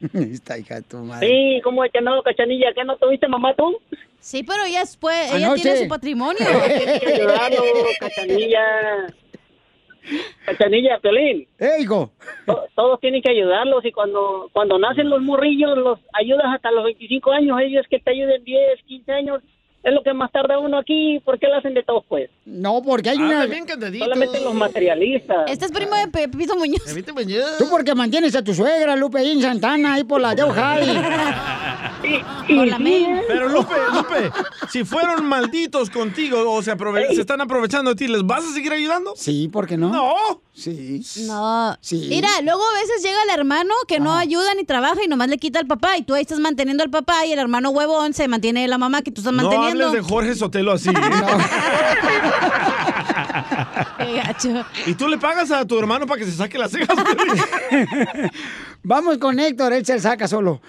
Esta hija de tu madre.
Sí, ¿cómo es que no, cachanilla? ¿Que no tuviste mamá tú?
Sí, pero ella después, ella
Anoche.
tiene su patrimonio.
Tienes que ayudarlo, cachanilla. Cachanilla, Piolín.
¡Eh, hijo!
To- Todos tienen que ayudarlos y cuando cuando nacen los morrillos los ayudas hasta los 25 años, ellos que te ayuden 10, 15 años, es lo que más tarda uno aquí, ¿por qué lo hacen de todos pues?
No, porque hay una...
Solamente los materialistas.
Este es primo de Pepito Muñoz.
Tú porque mantienes a tu suegra, Lupe, ahí en Santana, ahí por la Deo High.
Por la.
Pero Lupe, Lupe, si fueron malditos contigo o se, aprove- se están aprovechando de ti, ¿les vas a seguir ayudando?
Sí, ¿por qué no?
No.
Sí.
No.
Sí.
Mira, luego a veces llega el hermano que no ayuda ni trabaja y nomás le quita al papá y tú ahí estás manteniendo al papá y el hermano huevón se mantiene la mamá que tú estás
No
manteniendo.
hables de Jorge Sotelo así.
Qué gacho.
¿Y tú le pagas a tu hermano para que se saque las cejas?
Vamos con Héctor, él se saca solo.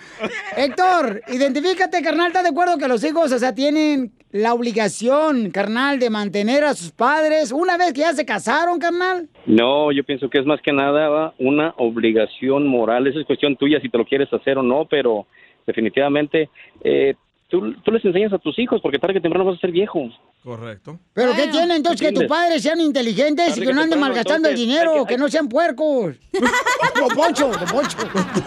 Héctor, identifícate, carnal, ¿estás de acuerdo que los hijos, o sea, tienen la obligación, carnal, de mantener a sus padres una vez que ya se casaron, carnal?
No, yo pienso que es más que nada una obligación moral. Esa es cuestión tuya si te lo quieres hacer o no, pero definitivamente eh, tú, tú les enseñas a tus hijos porque tarde que temprano vas a ser viejo.
Correcto.
¿Pero qué tiene entonces que tus padres sean inteligentes y
Tarde
que
que
no anden malgastando el
entonces,
dinero,
hay que-
que no sean puercos? Don Poncho, Don Poncho.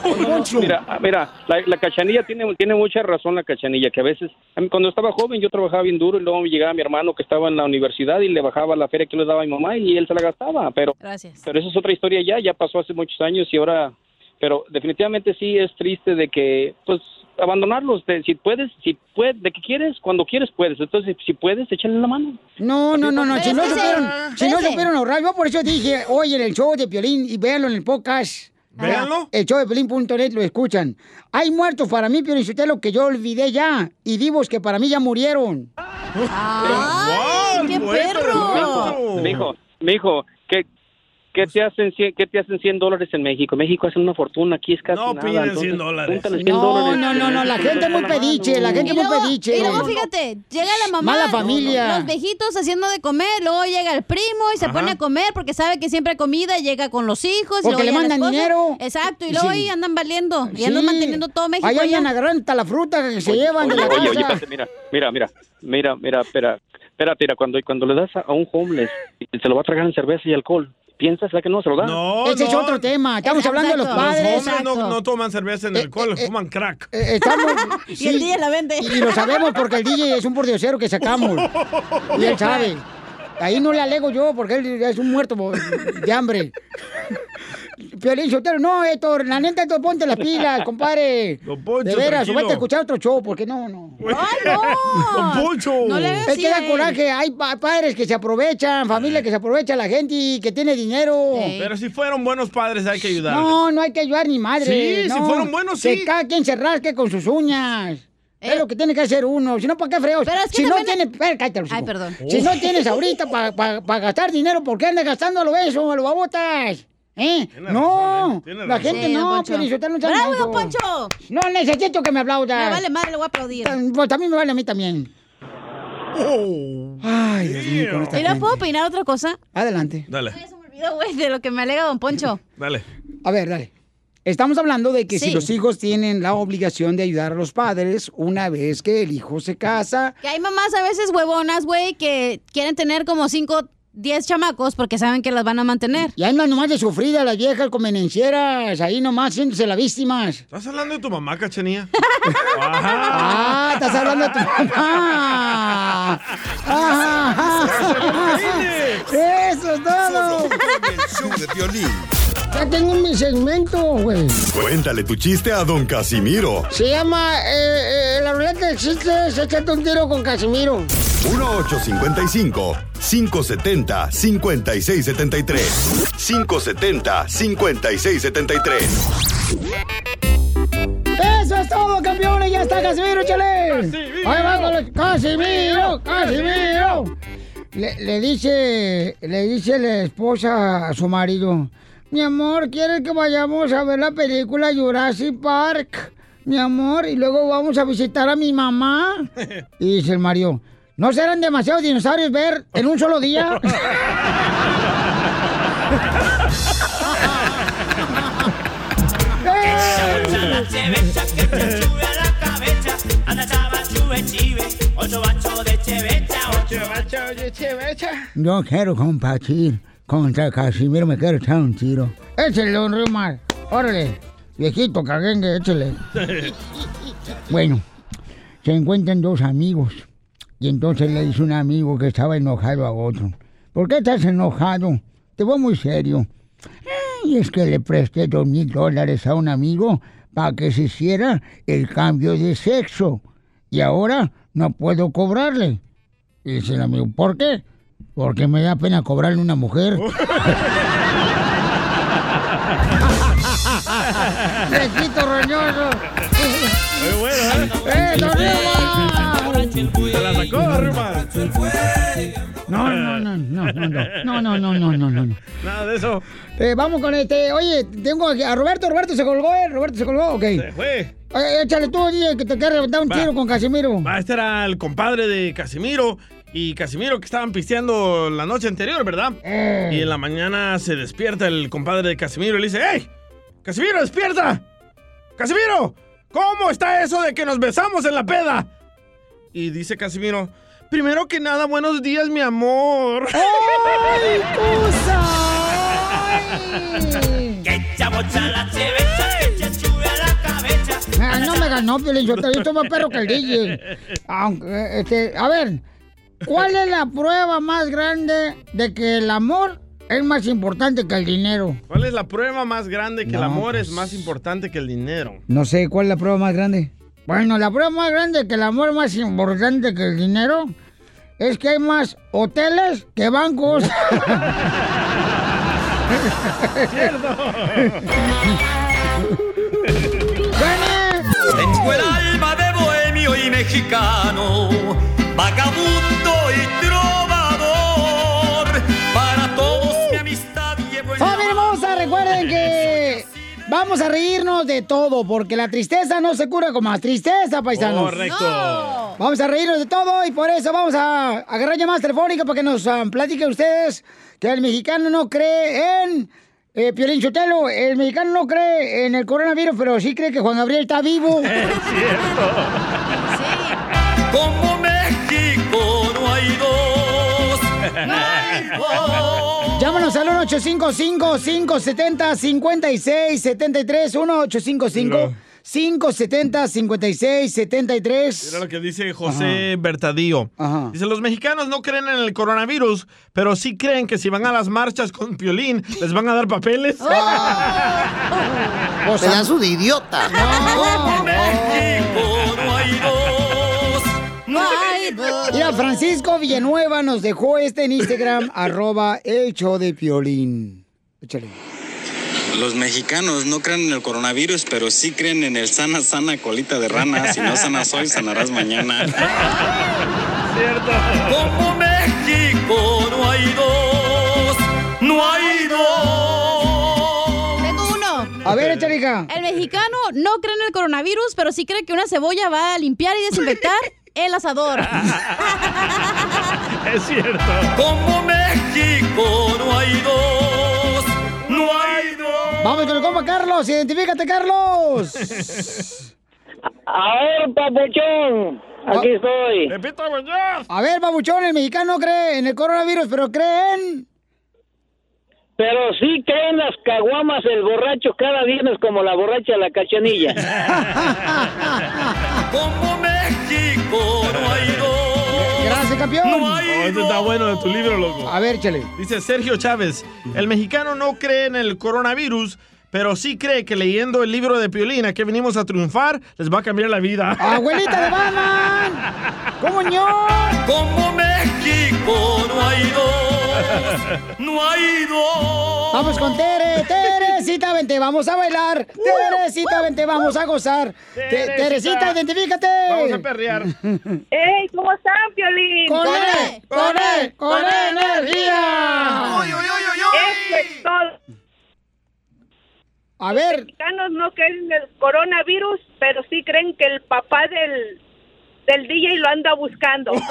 Don Poncho.
Mira, mira, la, la cachanilla tiene, tiene mucha razón, la cachanilla, que a veces, a mí cuando estaba joven yo trabajaba bien duro y luego llegaba mi hermano que estaba en la universidad y le bajaba la feria que le daba a mi mamá y él se la gastaba, pero,
Gracias.
pero esa es otra historia ya, ya pasó hace muchos años y ahora, pero definitivamente sí es triste de que, pues, abandonarlos, de, si puedes, si puedes, de que quieres, cuando quieres puedes, entonces si puedes, échale la mano.
No, no, no, no. Si no
que
supieron, si no supieron ahorrar, yo por eso dije, oye, en el show de Piolín y véanlo en el podcast.
Véanlo.
El show de Piolín.net lo escuchan. Hay muertos para mí, Piolín lo que yo olvidé ya. Y vivos que para mí ya murieron.
¡Ay, qué perro!
Mijo, mijo, ¿qué, qué te hacen cien, qué te hacen 100 dólares en México? México hacen una fortuna, aquí es casi
No
nada.
piden
entonces,
100 dólares.
júntale 100
No,
dólares.
no, no, no, la gente es muy pediche, la gente
Y
es muy pediche.
y luego, fíjate, llega la mamá,
Mala familia.
los viejitos haciendo de comer, luego llega el primo y se
Ajá.
pone a comer porque sabe que siempre hay comida, y llega con los hijos. y
Porque
luego
le mandan dinero.
Exacto, y luego
Sí.
ahí andan valiendo, y
Sí.
andan manteniendo todo México
Ahí andan agarrando hasta la fruta que se llevan de
Oye,
la
oye,
casa.
oye, espérate, mira, mira, mira, mira, mira, espera, espérate, mira, cuando, cuando le das a, a un homeless, se lo va a tragar en cerveza y alcohol, piensa, ¿será que no se lo da?
No,
Ese es
no.
otro tema. Estamos hablando de los padres.
Los hombres no, no toman cerveza en el alcohol, fuman crack.
Eh, Estamos,
Y el DJ la vende.
Y lo sabemos porque el DJ es un pordiosero que sacamos. Y él sabe. Ahí no le alego yo porque él es un muerto de hambre. Piolín Sotelo, no, Héctor, la neta, Héctor, ponte las pilas, compadre.
Poncho,
de veras,
tranquilo.
vete a escuchar otro show, porque no, no.
¡Ay, no!
Don Poncho.
No le hagas
Es que da coraje, hay pa- padres que se aprovechan, familia que se aprovecha, la gente y que tiene dinero.
Pero si fueron buenos padres, hay que ayudar.
No, no hay que ayudar ni madre.
Sí, si
no.
fueron buenos,
Que
sí.
cada quien se rasque con sus uñas. Es lo que tiene que hacer uno. Si no, ¿para qué freos?
Pero es que
si no
también-
tienes... Espera, cállate, los
Ay,
hijos.
perdón.
Si no tienes ahorita para gastar dinero, ¿por qué andas gastando a lo beso, a lo babotas? ¿Eh?
Tiene
no,
razón, ¿eh? Tiene
la
razón.
gente
Sí, don
no,
¡Bravo, don Poncho!
No necesito que me aplaudas.
Me vale madre, le voy a aplaudir.
Pues también me vale a mí también. Ay, Dios mío, con esta
¿Y no
gente.
puedo opinar otra cosa?
Adelante.
Dale,
Se me olvidó, güey, de lo que me alega don Poncho.
dale.
A ver, dale. Estamos hablando de que si los hijos tienen la obligación de ayudar a los padres una vez que el hijo se casa.
Que hay mamás a veces huevonas, güey, que quieren tener como 5, 10 chamacos porque saben que las van a mantener.
Y andan nomás de sufrida las viejas convenencieras, ahí nomás haciéndose las víctimas.
¿Estás hablando de tu mamá, cachanía?
Ah, estás hablando de tu mamá. Ah, Eso es todo.
El show de violín.
Ya tengo mi segmento, güey.
Cuéntale tu chiste a don Casimiro.
Se llama eh, eh, La ruleta de chistes, échate un tiro con Casimiro.
1-855-570-5673. 570-5673.
Eso es todo, campeones. Ya está Casimiro, échale. Ahí va con los- Casimiro, Casimiro. Le, le dice, le dice la esposa a su marido, mi amor, ¿quieres que vayamos a ver la película Jurassic Park? Mi amor, y luego vamos a visitar a mi mamá. Y dice el marido, ¿no serán demasiados dinosaurios ver en un solo día? Yo quiero compartir contra Casimiro, me quiero echar un tiro. Échale, don Rimar. Órale. Viejito caguengue, échale. Bueno, se encuentran dos amigos. Y entonces le dice un amigo que estaba enojado a otro. ¿Por qué estás enojado? Te voy muy serio. Y es que le presté dos mil dólares a un amigo para que se hiciera el cambio de sexo. Y ahora no puedo cobrarle. Y dice el amigo, ¿por qué? Porque me da pena cobrarle una mujer. ¡Viejito roñoso!
Muy bueno, ¿eh?
¡Eh, don!
Se la sacó, Rima.
No, no, no, no, no, no, no, no, no, no, no, no.
Nada de eso.
Eh, vamos con este. Oye, tengo aquí a Roberto. Roberto se colgó, ¿eh? Roberto se colgó, ok.
Se fue.
Eh, échale tú, DJ, que te quiere levantar un
Va.
tiro con Casimiro.
Va, este era el compadre de Casimiro. Y Casimiro que estaban pisteando la noche anterior, ¿verdad?
Eh.
Y en la mañana se despierta el compadre de Casimiro y le dice, ¡Ey! ¡Casimiro, despierta! ¡Casimiro! ¿Cómo está eso de que nos besamos en la peda? Y dice Casimiro, primero que nada, buenos días, mi amor.
¡Ay, Ah, no me ganó, Piolín, yo estoy más perro que el DJ. Aunque, este, a ver, ¿cuál es la prueba más grande de que el amor es más importante que el dinero?
¿Cuál es la prueba más grande que el
No,
amor es
pues.
más importante que el dinero?
No sé, ¿cuál es la prueba más grande? Bueno, la prueba más grande de que el amor es más importante que el dinero es que hay más hoteles que bancos.
Tengo el alma de bohemio y mexicano, vagabundo y trovador. Para todos mi amistad llevo en
¡Familia hermosa! Recuerden que vamos a reírnos de todo, porque la tristeza no se cura con más tristeza, paisanos.
Correcto. No.
Vamos a reírnos de todo y por eso vamos a agarrar llamadas telefónicas para que nos platiquen ustedes que el mexicano no cree en... Eh, Piolín Sotelo, el mexicano no cree en el coronavirus, pero sí cree que Juan Gabriel está vivo.
Como México no hay
Llámanos al 1-855-570-5673. 1-855-570-5673.
Mira lo que dice José
Ajá.
Bertadillo.
Ajá.
Dice, los mexicanos no creen en el coronavirus, pero sí creen que si van a las marchas con Piolín, les van a dar papeles.
Pedazo de idiota. Francisco Villanueva nos dejó este en Instagram, arroba el show de Piolín. Échale.
Los mexicanos no creen en el coronavirus, pero sí creen en el sana, sana colita de rana. Si no sanas hoy, sanarás mañana.
Como México no hay dos, no hay dos.
Tengo uno.
A ver, échale, hija.
El mexicano no cree en el coronavirus, pero sí cree que una cebolla va a limpiar y desinfectar el asador.
Es cierto.
Como México no hay dos, no hay dos.
Vamos con el compa Carlos, identifícate, Carlos.
A ver, papuchón, aquí estoy.
A ver, babuchón, el mexicano no cree en el coronavirus, pero creen.
Pero sí creen las caguamas el borracho cada viernes como la borracha la cachanilla.
campeón.
Oh, este está bueno de tu libro, loco.
A ver, échale.
Dice Sergio Chávez, el mexicano no cree en el coronavirus, pero sí cree que leyendo el libro de Piolín, a que venimos a triunfar, les va a cambiar la vida.
¡Abuelita de Batman! ¿Cómo no?
Como México no hay dos, no hay dos.
Vamos con Tere, Teresita, vente, vamos a bailar. Teresita, vente, vamos a gozar. Te-
Teresita.
Teresita, identifícate.
Vamos a perrear.
¡Ey! ¿Cómo están, Piolín?
¡Con él! ¡Con él! ¡Con energía!
¡Uy, uy, uy, uy! Eso es todo.
A ver.
Los mexicanos no creen en el coronavirus, pero sí creen que el papá del, del DJ lo anda buscando.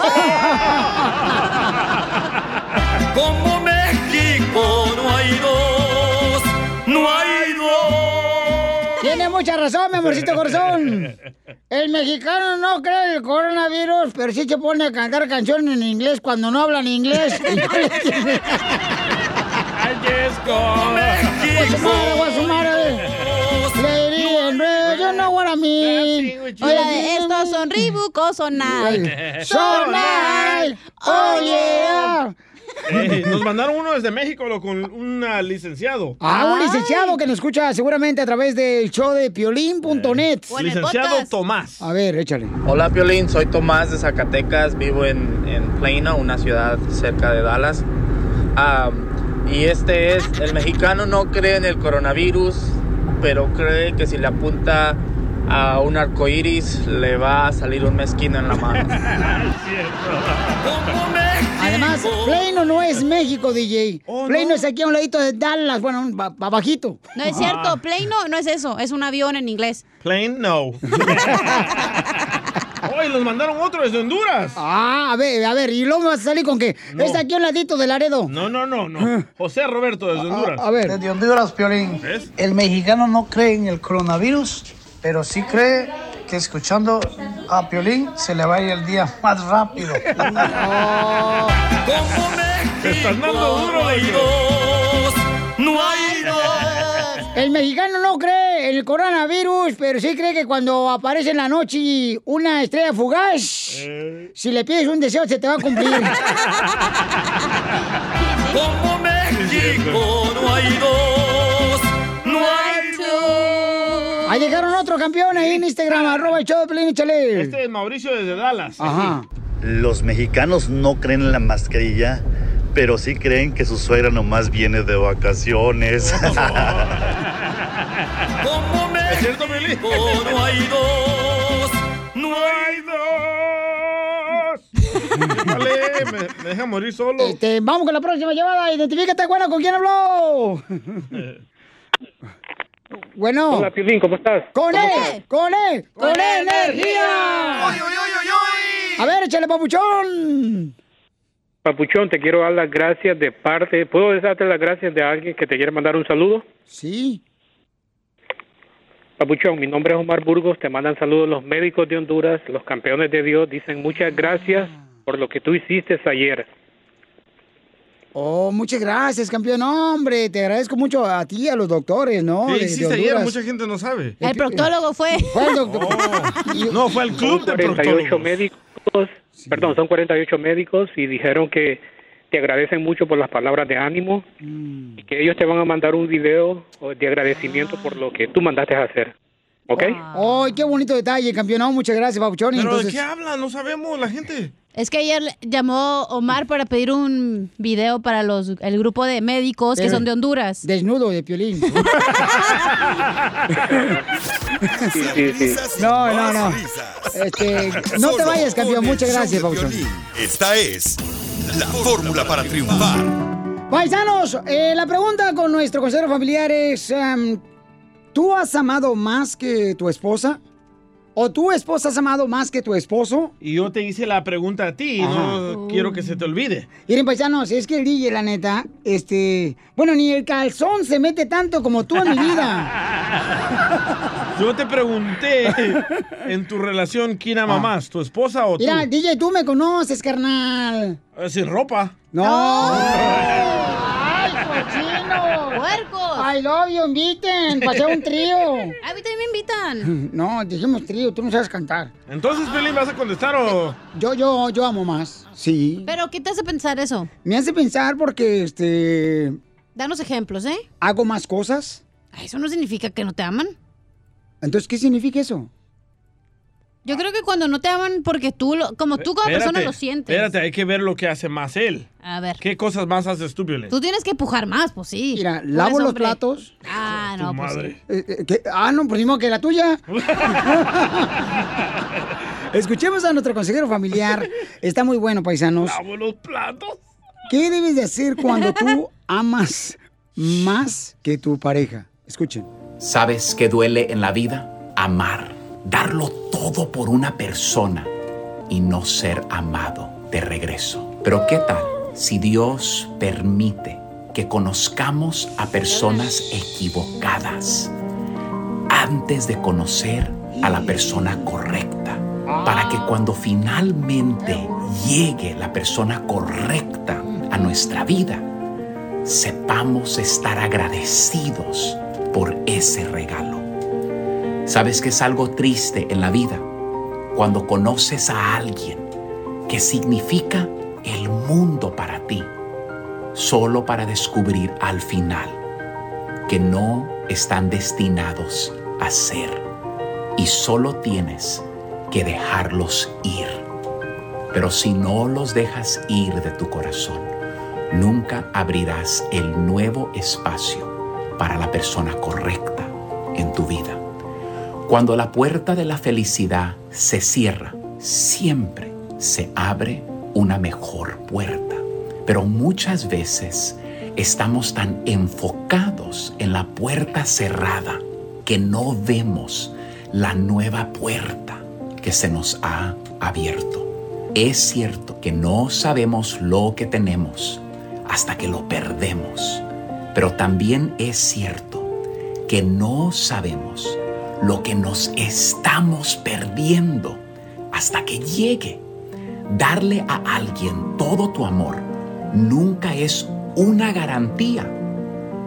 Como México no hay dos, no hay dos.
Tiene mucha razón, mi amorcito corazón. El mexicano no cree en el coronavirus, pero sí se pone a cantar canciones en inglés cuando no hablan inglés. Y no le entiende. Guasumara, guasumara. Lady and Red, you know what I mean.
Hola, de estos son Reebok o son Nike.
Oh, yeah.
Eh, nos mandaron uno desde México lo, con un ah, licenciado.
Ah, un licenciado que nos escucha seguramente a través del show de piolín.net.
Licenciado Tomás.
A ver, échale.
Hola Piolín, soy Tomás de Zacatecas, vivo en, en Plano, una ciudad cerca de Dallas. Am, y este es, el mexicano no cree en el coronavirus, pero cree que si le apunta a un arco iris le va a salir un mezquino en la mano.
Además, Plano no es México, DJ.
Oh,
Plano es aquí a un ladito de Dallas, bueno, ba- ba- bajito.
No es cierto, plane no, no es eso, es un avión en inglés.
Plane, no. Hoy nos mandaron otro desde Honduras.
Ah, a ver, a ver, y luego vas a salir con que
No.
es aquí a un ladito de Laredo.
No, no, no, no. José Roberto desde Honduras.
a ver.
Desde Honduras, Piolín.
¿Ves?
El mexicano no cree en el coronavirus, pero sí cree que escuchando a Piolín se le va a ir el día más rápido.
Te estás dando duro de
No hay
El mexicano no cree en el coronavirus, pero sí cree que cuando aparece en la noche una estrella fugaz, si le pides un deseo se te va a cumplir.
Como México no hay dos, no hay dos.
Ahí llegaron otro campeón ahí en Instagram, arroba el show de.
Este es Mauricio desde Dallas.
Ajá.
Los mexicanos no creen en la mascarilla, pero sí creen que su suegra nomás viene de vacaciones.
Como México no hay dos, no hay dos.
Dale, me, me deja morir solo.
Este, vamos con la próxima llamada. Identifícate, bueno, ¿con quién habló? Bueno.
Hola, Piolín, ¿cómo estás?
¡Con
¿Cómo
él!
estás?
¡Con él! ¡Con energía! A ver, échale, papuchón.
Papuchón, te quiero dar las gracias de parte. ¿Puedo darte las gracias de alguien que te quiere mandar un saludo?
Sí.
Papuchón, mi nombre es Omar Burgos. Te mandan saludos los médicos de Honduras, los campeones de Dios. Dicen muchas gracias por lo que tú hiciste ayer.
Oh, muchas gracias, campeón. No, hombre, te agradezco mucho a ti y a los doctores, ¿no?
¿Qué
De- de
hiciste ayer? Mucha gente no sabe.
El proctólogo fue.
Fue el doctor.
No, fue el club de
48
proctólogos.
médicos, perdón, son 48 médicos y dijeron que te agradecen mucho por las palabras de ánimo
Mm.
y que ellos te van a mandar un video de agradecimiento por lo que tú mandaste a hacer. ¿Ok?
¡Ay, qué bonito detalle, campeón! No, muchas gracias, Papuchón.
¿Pero
entonces...
de qué habla? No sabemos la gente.
Es que ayer llamó Omar para pedir un video para los el grupo de médicos que son de Honduras.
Desnudo de piolín.
Sí, sí, sí.
No, no, no. Este, no te vayas, campeón. Muchas gracias.
Piolín. Esta es la fórmula para triunfar.
Paisanos, eh, la pregunta con nuestro consejero familiar es, em, ¿tú has amado más que tu esposa? ¿O tu esposa has amado más que tu esposo?
Y yo te hice la pregunta a ti, no quiero que se te olvide.
Miren, paisanos, es que el DJ, la neta, este... Bueno, ni el calzón se mete tanto como tú en mi vida.
Yo te pregunté en tu relación quién ama más, tu esposa o tú.
Mira, DJ, tú me conoces, carnal.
Eh, Sin ropa.
No. ¡Ay, cochino!
¡Puercos!
I love you, inviten, pasé un trío.
A mí también me invitan.
No, dijimos trío, tú no sabes cantar.
Entonces, Pelín, ¿vas a contestar o...?
Yo, yo, yo amo más. Sí.
¿Pero qué te hace pensar eso?
Me hace pensar porque, este,
Danos ejemplos, ¿eh?
hago más cosas.
Eso no significa que no te aman.
Entonces, ¿qué significa eso?
Yo creo que cuando no te aman porque tú, lo- como tú como persona lo sientes.
Espérate, hay que ver lo que hace más él.
A ver.
¿Qué cosas más haces tú, Piolín?
Tú tienes que pujar más, pues sí.
Mira, lavo los
hombre.
platos.
Ah, no, pues sí.
Eh, eh, ¿qué? Ah, no, pues mismo que la tuya. Escuchemos a nuestro consejero familiar. Está muy bueno, paisanos.
Lavo los platos.
¿Qué debes de hacer cuando tú amas más que tu pareja? Escuchen.
¿Sabes qué duele en la vida? Amar, darlo todo por una persona y no ser amado de regreso. Pero ¿qué tal si Dios permite que conozcamos a personas equivocadas antes de conocer a la persona correcta? Para que cuando finalmente llegue la persona correcta a nuestra vida, sepamos estar agradecidos por ese regalo. ¿Sabes que es algo triste en la vida? Cuando conoces a alguien que significa el mundo para ti, solo para descubrir al final que no están destinados a ser y solo tienes que dejarlos ir. Pero si no los dejas ir de tu corazón, nunca abrirás el nuevo espacio para la persona correcta en tu vida. Cuando la puerta de la felicidad se cierra, siempre se abre una mejor puerta. Pero muchas veces estamos tan enfocados en la puerta cerrada que no vemos la nueva puerta que se nos ha abierto. Es cierto que no sabemos lo que tenemos hasta que lo perdemos, pero también es cierto que no sabemos lo que nos estamos perdiendo hasta que llegue. Darle a alguien todo tu amor nunca es una garantía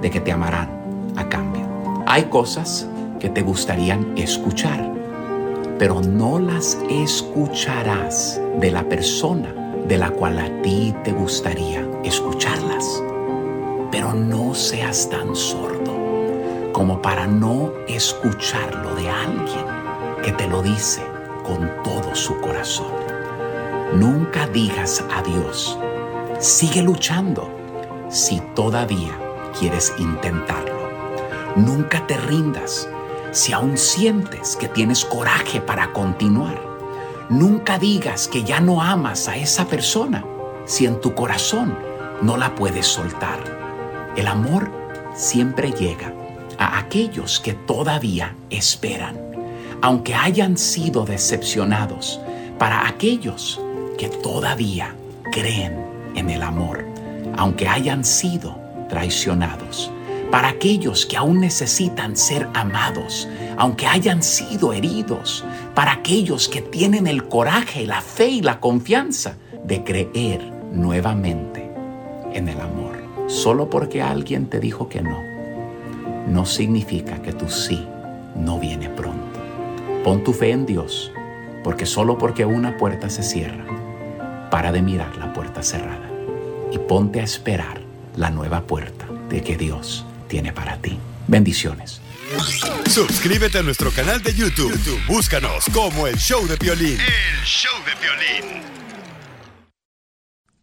de que te amarán a cambio. Hay cosas que te gustarían escuchar, pero no las escucharás de la persona de la cual a ti te gustaría escucharlas. Pero no seas tan sordo como para no escucharlo de alguien que te lo dice con todo su corazón. Nunca digas adiós. Sigue luchando si todavía quieres intentarlo. Nunca te rindas si aún sientes que tienes coraje para continuar. Nunca digas que ya no amas a esa persona si en tu corazón no la puedes soltar. El amor siempre llega aquellos que todavía esperan, aunque hayan sido decepcionados, para aquellos que todavía creen en el amor, aunque hayan sido traicionados, para aquellos que aún necesitan ser amados, aunque hayan sido heridos, para aquellos que tienen el coraje, la fe y la confianza de creer nuevamente en el amor. Solo porque alguien te dijo que no, no significa que tu sí no viene pronto. Pon tu fe en Dios, porque solo porque una puerta se cierra, para de mirar la puerta cerrada y ponte a esperar la nueva puerta de que Dios tiene para ti. Bendiciones.
Suscríbete a nuestro canal de YouTube. YouTube, Búscanos como el show de violín. El show de violín.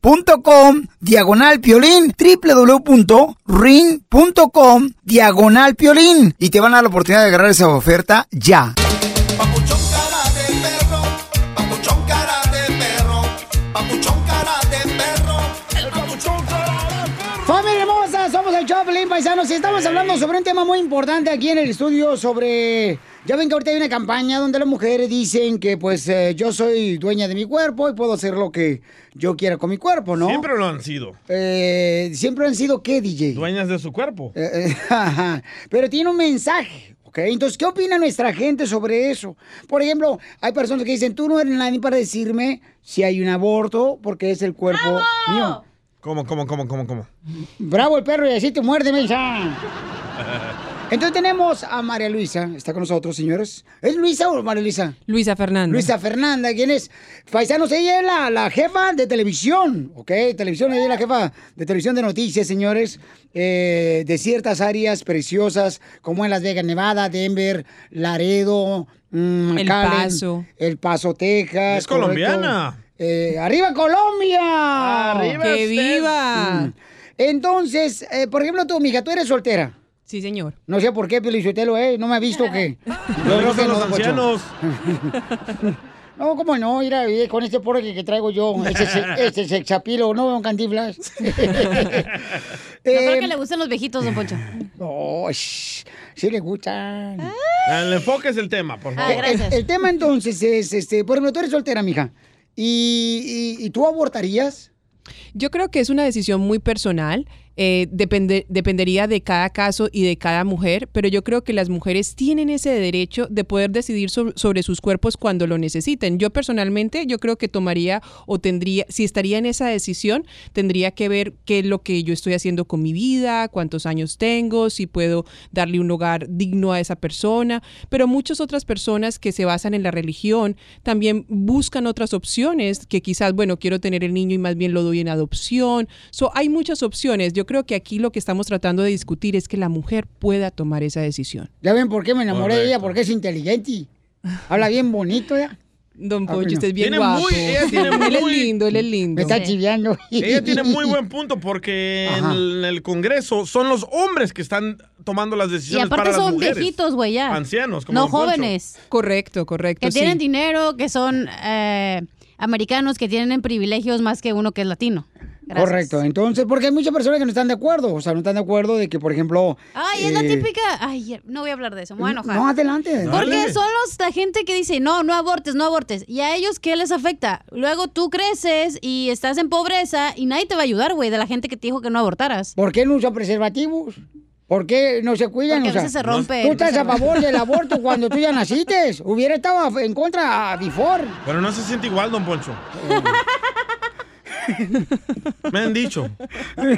com diagonal piolín www.ring.com diagonal piolín y te van a dar la oportunidad de agarrar esa oferta ya. Somos el Choplin Paisanos y estamos hablando sobre un tema muy importante aquí en el estudio sobre... Ya ven que ahorita hay una campaña donde las mujeres dicen que pues eh, yo soy dueña de mi cuerpo y puedo hacer lo que yo quiera con mi cuerpo, ¿no?
Siempre lo han sido.
Eh, Siempre han sido qué, DJ?
Dueñas de su cuerpo.
Eh, eh. Pero tiene un mensaje, ¿ok? Entonces, ¿qué opina nuestra gente sobre eso? Por ejemplo, hay personas que dicen, tú no eres nadie para decirme si hay un aborto porque es el cuerpo mío.
¿Cómo, cómo, cómo, cómo, cómo?
Bravo el perro y así te muerde, mensa. Entonces tenemos a María Luisa, está con nosotros, señores. ¿Es Luisa o María Luisa?
Luisa Fernanda.
Luisa Fernanda, ¿quién es? Paisanos, ella es la, la jefa de televisión, ¿ok? Televisión, ella es la jefa de televisión de noticias, señores, eh, de ciertas áreas preciosas, como en Las Vegas, Nevada, Denver, Laredo, mm,
El Paso.
El Paso, Texas.
Es colombiana.
Eh, ¡Arriba Colombia!
¡Arriba
¡Que
usted!
viva!
Mm. Entonces, eh, por ejemplo, tú, mija, tú eres soltera.
Sí, señor.
No sé por qué, Pelizotelo, ¿eh? No me ha visto que...
No le
creo que
los ancianos.
No, ¿cómo no? Mira, eh, con este porro que, que traigo yo, ese, se- ese sexapilo, ¿no? Un cantinflas.
Yo creo que le gustan los viejitos, don Poncho.
No, shh, sí le gustan.
El enfoque es el tema, por favor.
el, el tema entonces es, este, por ejemplo, tú eres soltera, mija. ¿Y, y, y tú abortarías?
Yo creo que es una decisión muy personal. Eh, depende- dependería de cada caso y de cada mujer, pero yo creo que las mujeres tienen ese derecho de poder decidir so- sobre sus cuerpos cuando lo necesiten. Yo personalmente, yo creo que tomaría o tendría, si estaría en esa decisión, tendría que ver qué es lo que yo estoy haciendo con mi vida, cuántos años tengo, si puedo darle un hogar digno a esa persona, pero muchas otras personas que se basan en la religión también buscan otras opciones que quizás, bueno, quiero tener el niño y más bien lo doy en adopción. So, hay muchas opciones. Yo creo que aquí lo que estamos tratando de discutir es que la mujer pueda tomar esa decisión.
Ya ven por qué me enamoré de ella, porque es inteligente. Habla bien bonito, ya.
Don
Ah,
Poncho,
bueno.
usted es bien
Tiene
guapo.
muy- ella tiene
él es
muy-
lindo, él es lindo.
Me está chiviando.
Ella tiene muy buen punto porque en el, en el Congreso son los hombres que están tomando las
Y
decisiones
aparte
para las
son
mujeres.
viejitos, güey, ya.
Ancianos, como
No
Don
jóvenes.
Correcto, correcto.
Que
sí.
tienen dinero, que son eh, americanos, que tienen privilegios más que uno que es latino. Gracias.
Correcto, entonces, porque hay muchas personas que no están de acuerdo, o sea, no están de acuerdo de que, por ejemplo...
Ay, es la
eh,
típica. Ay, no voy a hablar de eso, me voy a enojar.
No, adelante.
Porque son los, la gente que dice, no, no abortes, no abortes. ¿Y a ellos qué les afecta? Luego tú creces y estás en pobreza y nadie te va a ayudar, güey, de la gente que te dijo que no abortaras.
¿Por qué no usan preservativos? ¿Por qué no se cuidan?
Porque a
O sea,
veces se rompe
Tú estás a favor del aborto cuando tú ya naciste. Hubiera estado en contra a before.
Pero no se siente igual, don Poncho. Me han dicho.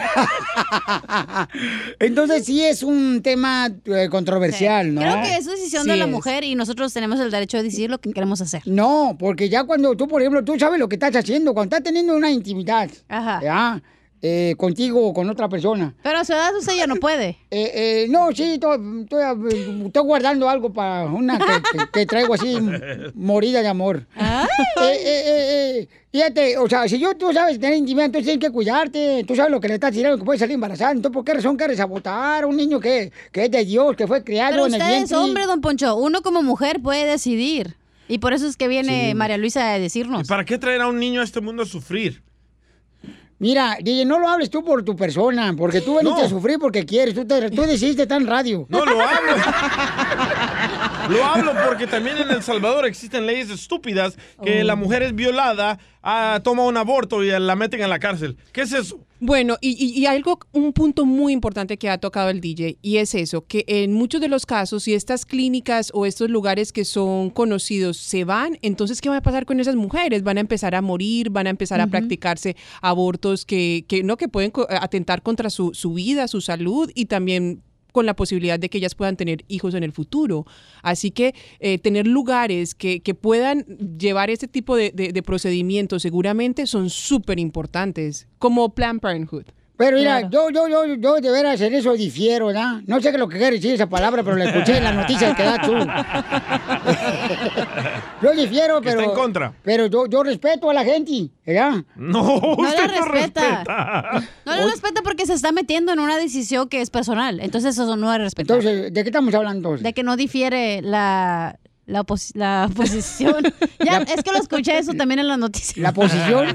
Entonces sí es un tema eh, controversial, ¿no?
Creo que es decisión de la mujer y nosotros tenemos el derecho de decidir lo que queremos hacer.
No, porque ya cuando tú, por ejemplo, tú sabes lo que estás haciendo, cuando estás teniendo una intimidad,
Ajá.
¿ya? Eh, contigo o con otra persona.
Pero a su edad usted ya no puede.
Eh, eh, no, sí, estoy, estoy- guardando algo para una que, que- que traigo así, morida de amor. Eh, eh, eh, eh, fíjate, o sea, si yo, tú sabes tener intimidad, entonces tienes que cuidarte. Tú sabes lo que le estás tirando, que puede salir embarazada. Entonces, ¿por qué razón quieres sabotar a un niño que, que es de Dios, que fue criado
Pero
en el
usted es
vientre?
hombre, don Poncho. Uno como mujer puede decidir. Y por eso es que viene María Luisa a decirnos.
¿Para qué traer a un niño a este mundo a sufrir?
Mira, DJ, no lo hables tú por tu persona, porque tú veniste
No.
a sufrir porque quieres. Tú, te, tú decidiste estar en radio.
No lo hablo. Lo hablo porque también en El Salvador existen leyes estúpidas que
Oh.
la mujer es violada, ah, toma un aborto y la meten en la cárcel. ¿Qué es eso?
Bueno, y, y- y algo, un punto muy importante que ha tocado el DJ, y es eso, que en muchos de los casos, si estas clínicas o estos lugares que son conocidos se van, entonces, ¿qué va a pasar con esas mujeres? Van a empezar a morir, van a empezar a practicarse abortos que, que no, que pueden atentar contra su, su vida, su salud y también con la posibilidad de que ellas puedan tener hijos en el futuro. Así que eh, tener lugares que, que puedan llevar este tipo de, de- de procedimientos seguramente son súper importantes, como Planned Parenthood.
Pero mira, yo, yo, yo, yo de veras en eso difiero, ¿verdad? No sé qué es lo que quiere decir esa palabra, pero la escuché en las noticias que da tú. yo difiero,
Que
pero.
está en contra.
Pero yo, yo respeto a la gente, ¿verdad?
No,
No
usted
la
no
respeta.
respeta.
No le respeta porque se está metiendo en una decisión que es personal. Entonces eso no es respetar.
Entonces, ¿de qué estamos hablando?
De que no difiere la, la, opos- la posición. ya, es que lo escuché eso también en las noticias.
La posición.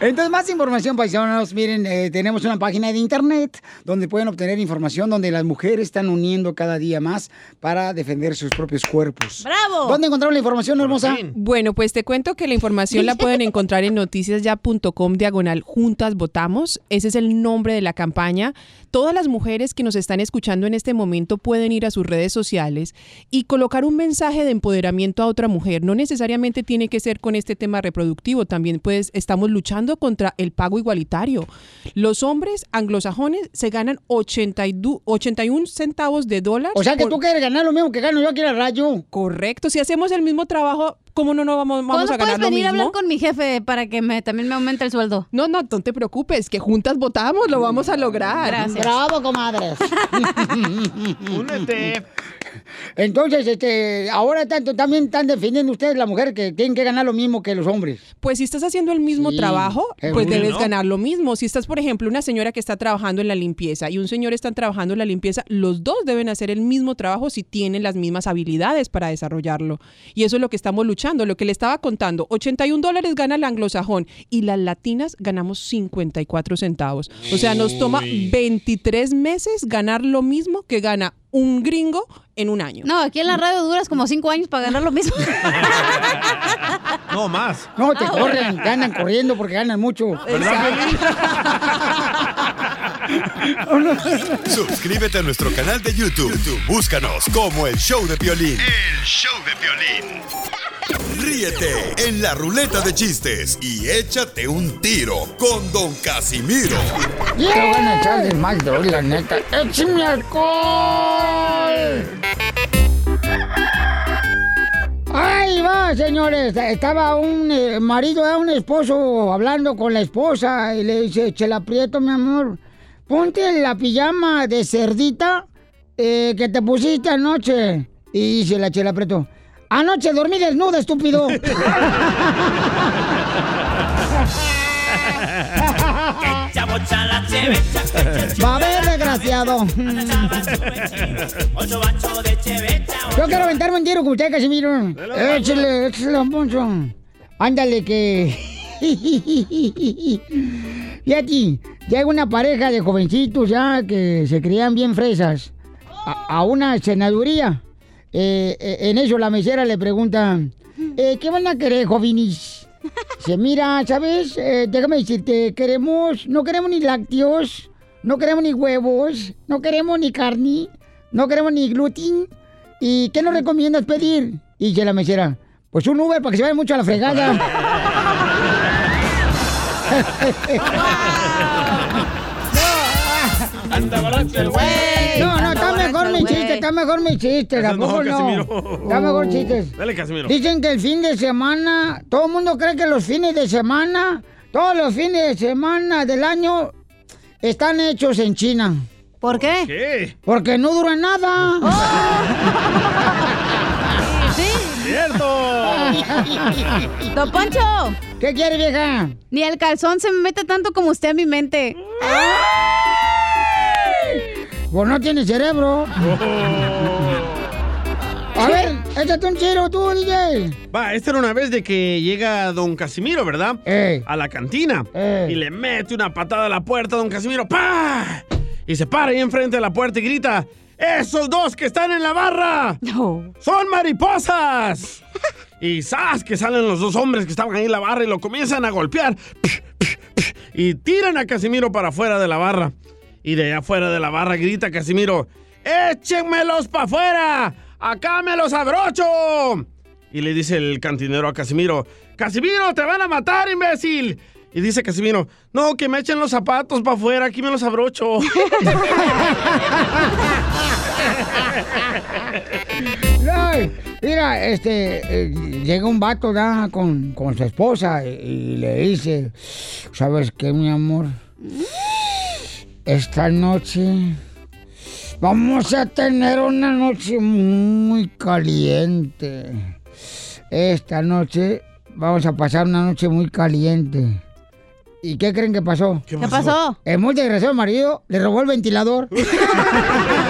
Entonces, más información, paisanos. Miren, eh, tenemos una página de internet donde pueden obtener información donde las mujeres están uniendo cada día más para defender sus propios cuerpos.
¡Bravo!
¿Dónde encontraron la información, hermosa?
Bueno, pues te cuento que la información la pueden encontrar en noticiasya.com diagonal juntas votamos. Ese es el nombre de la campaña. Todas las mujeres que nos están escuchando en este momento pueden ir a sus redes sociales y colocar un mensaje de empoderamiento a otra mujer. No necesariamente tiene que ser con este tema reproductivo. También pues estamos luchando contra el pago igualitario. Los hombres anglosajones se ganan 82 81 centavos de dólar.
O sea que
por-
tú quieres ganar lo mismo que gano yo aquí en la radio.
Correcto. Si hacemos el mismo trabajo, ¿cómo no, no vamos, vamos
¿Cuándo
a ganar
puedes
lo
venir a hablar con mi jefe para que me, también me aumente el sueldo?
No, no, no te preocupes, que juntas votamos, lo vamos a lograr.
Gracias.
Bravo, comadres.
Únete.
Entonces, este, ahora tanto, también están defendiendo ustedes la mujer que tienen que ganar lo mismo que los hombres.
Pues si estás haciendo el mismo
Sí,
trabajo, pues debes ganar lo mismo. Si estás, por ejemplo, una señora que está trabajando en la limpieza y un señor está trabajando en la limpieza, los dos deben hacer el mismo trabajo si tienen las mismas habilidades para desarrollarlo. Y eso es lo que estamos luchando. Lo que le estaba contando, 81 dólares gana el anglosajón y las latinas ganamos 54 centavos. O sea, nos toma
Uy.
23 meses ganar lo mismo que gana un gringo en un año.
No, aquí en la radio duras como cinco años para ganar lo mismo.
No, más.
No, te
Ah,
corren, te andan corriendo porque ganan mucho.
Suscríbete a nuestro canal de YouTube. YouTube, Búscanos como el show de violín.
El show de violín.
Ríete en la ruleta de chistes y échate un tiro con Don Casimiro.
Te van a echar de mal, droga, la neta. ¡Échame alcohol! Ahí va, señores. Estaba un eh, marido, eh, un esposo, hablando con la esposa y le dice, Chela Prieto, mi amor, ponte la pijama de cerdita eh, que te pusiste anoche. Y dice la Chela Prieto, anoche dormí desnuda, estúpido. Va a ver, desgraciado. Yo quiero aventarme un tiro con usted, Casimiro. Échale, échale, Poncho. Ándale, que. Fíjate, llega una pareja de jovencitos ya que se creían bien fresas a, una senaduría. Eh, eh, en eso la mesera le pregunta, eh, ¿qué van a querer, jovenis? Dice, mira, ¿sabes? Déjame decirte, queremos, no queremos ni lácteos, no queremos ni huevos, no queremos ni carne, no queremos ni gluten. ¿Y qué nos recomiendas pedir? Y dice la mesera, pues un Uber para que se vaya mucho a la fregada.
Anda borracho el güey.
No, no, está mejor mi chiste, está mejor mi chiste, tampoco
no.
Está mejor chistes.
Dale, Casimiro.
Dicen que el fin de semana, todo el mundo cree que los fines de semana Todos los fines de semana del año están hechos en China.
¿Por qué?
¿Qué?
Porque no duran nada.
Sí.
¡Cierto!
Don Poncho.
¿Qué quiere, vieja?
Ni el calzón se me mete tanto como usted a mi mente.
Pues no tiene cerebro. A ver, échate un chiro tú, DJ.
Va, esta era una vez de que llega don Casimiro, ¿verdad? A la cantina. Y le mete una patada a la puerta a don Casimiro. ¡Pah! Y se para ahí enfrente de la puerta y grita. ¡Esos dos que están en la barra! ¡Son mariposas! Y ¡zas! que salen los dos hombres que estaban ahí en la barra y lo comienzan a golpear. Y tiran a Casimiro para afuera de la barra. Y de allá afuera de la barra grita Casimiro. ¡Échenmelos para afuera! ¡Acá me los abrocho! Y le dice el cantinero a Casimiro, Casimiro, te van a matar, imbécil. Y dice Casimiro, no, que me echen los zapatos para afuera, aquí me los abrocho.
Mira, este, eh, llega un vato ¿da? Con, con su esposa y, y le dice, ¿sabes qué, mi amor? Esta noche vamos a tener una noche muy caliente. Esta noche vamos a pasar una noche muy caliente. ¿Y qué creen que pasó?
¿Qué pasó? pasó?
El muy desgraciado marido le robó el ventilador.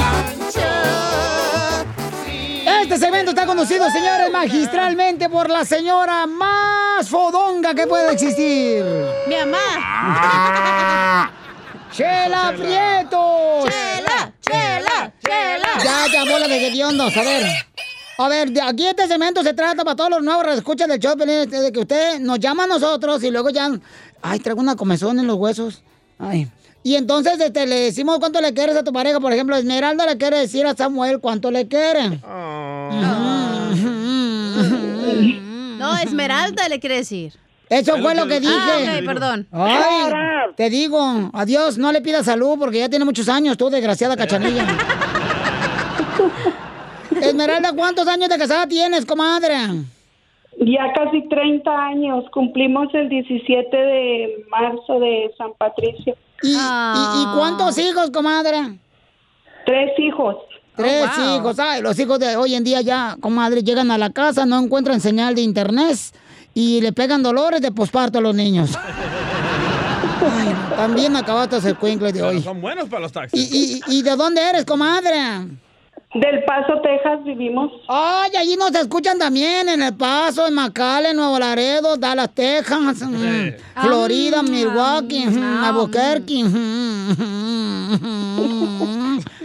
Este segmento está conducido, señores, magistralmente por la señora más fodonga que pueda existir.
Mi mamá.
¡Chela Prieto!
¡Chela! ¡Chela! ¡Chela!
Ya llamó la de hediondos, a ver. A ver, de aquí este segmento se trata para todos los nuevos escuchas del show, este, de que usted nos llama a nosotros y luego ya... Ay, traigo una comezón en los huesos. Ay. Y entonces este, le decimos cuánto le quieres a tu pareja. Por ejemplo, Esmeralda le quiere decir a Samuel cuánto le quiere.
No, Esmeralda le quiere decir.
Eso fue lo que dije.
Ah, ok, perdón.
Ay, te digo, adiós, no le pidas salud porque ya tiene muchos años, tú, desgraciada cachanilla. Esmeralda, ¿cuántos años de casada tienes, comadre?
Ya casi 30 años, cumplimos el 17 de marzo de San Patricio.
¿Y, y- y cuántos hijos, comadre?
Tres hijos.
Tres
Oh, wow.
hijos. Ay, los hijos de hoy en día ya, comadre, llegan a la casa, no encuentran señal de internet y le pegan dolores de posparto a los niños. Ay, también acabaste el cuencle de
Pero
hoy.
son buenos para los taxis.
¿Y, y, y de dónde eres, comadre?
Del Paso, Texas, vivimos.
Ay, allí nos escuchan también, en El Paso, en McAllen, Nuevo Laredo, Dallas, Texas, mm, Florida, Milwaukee, mm, Albuquerque.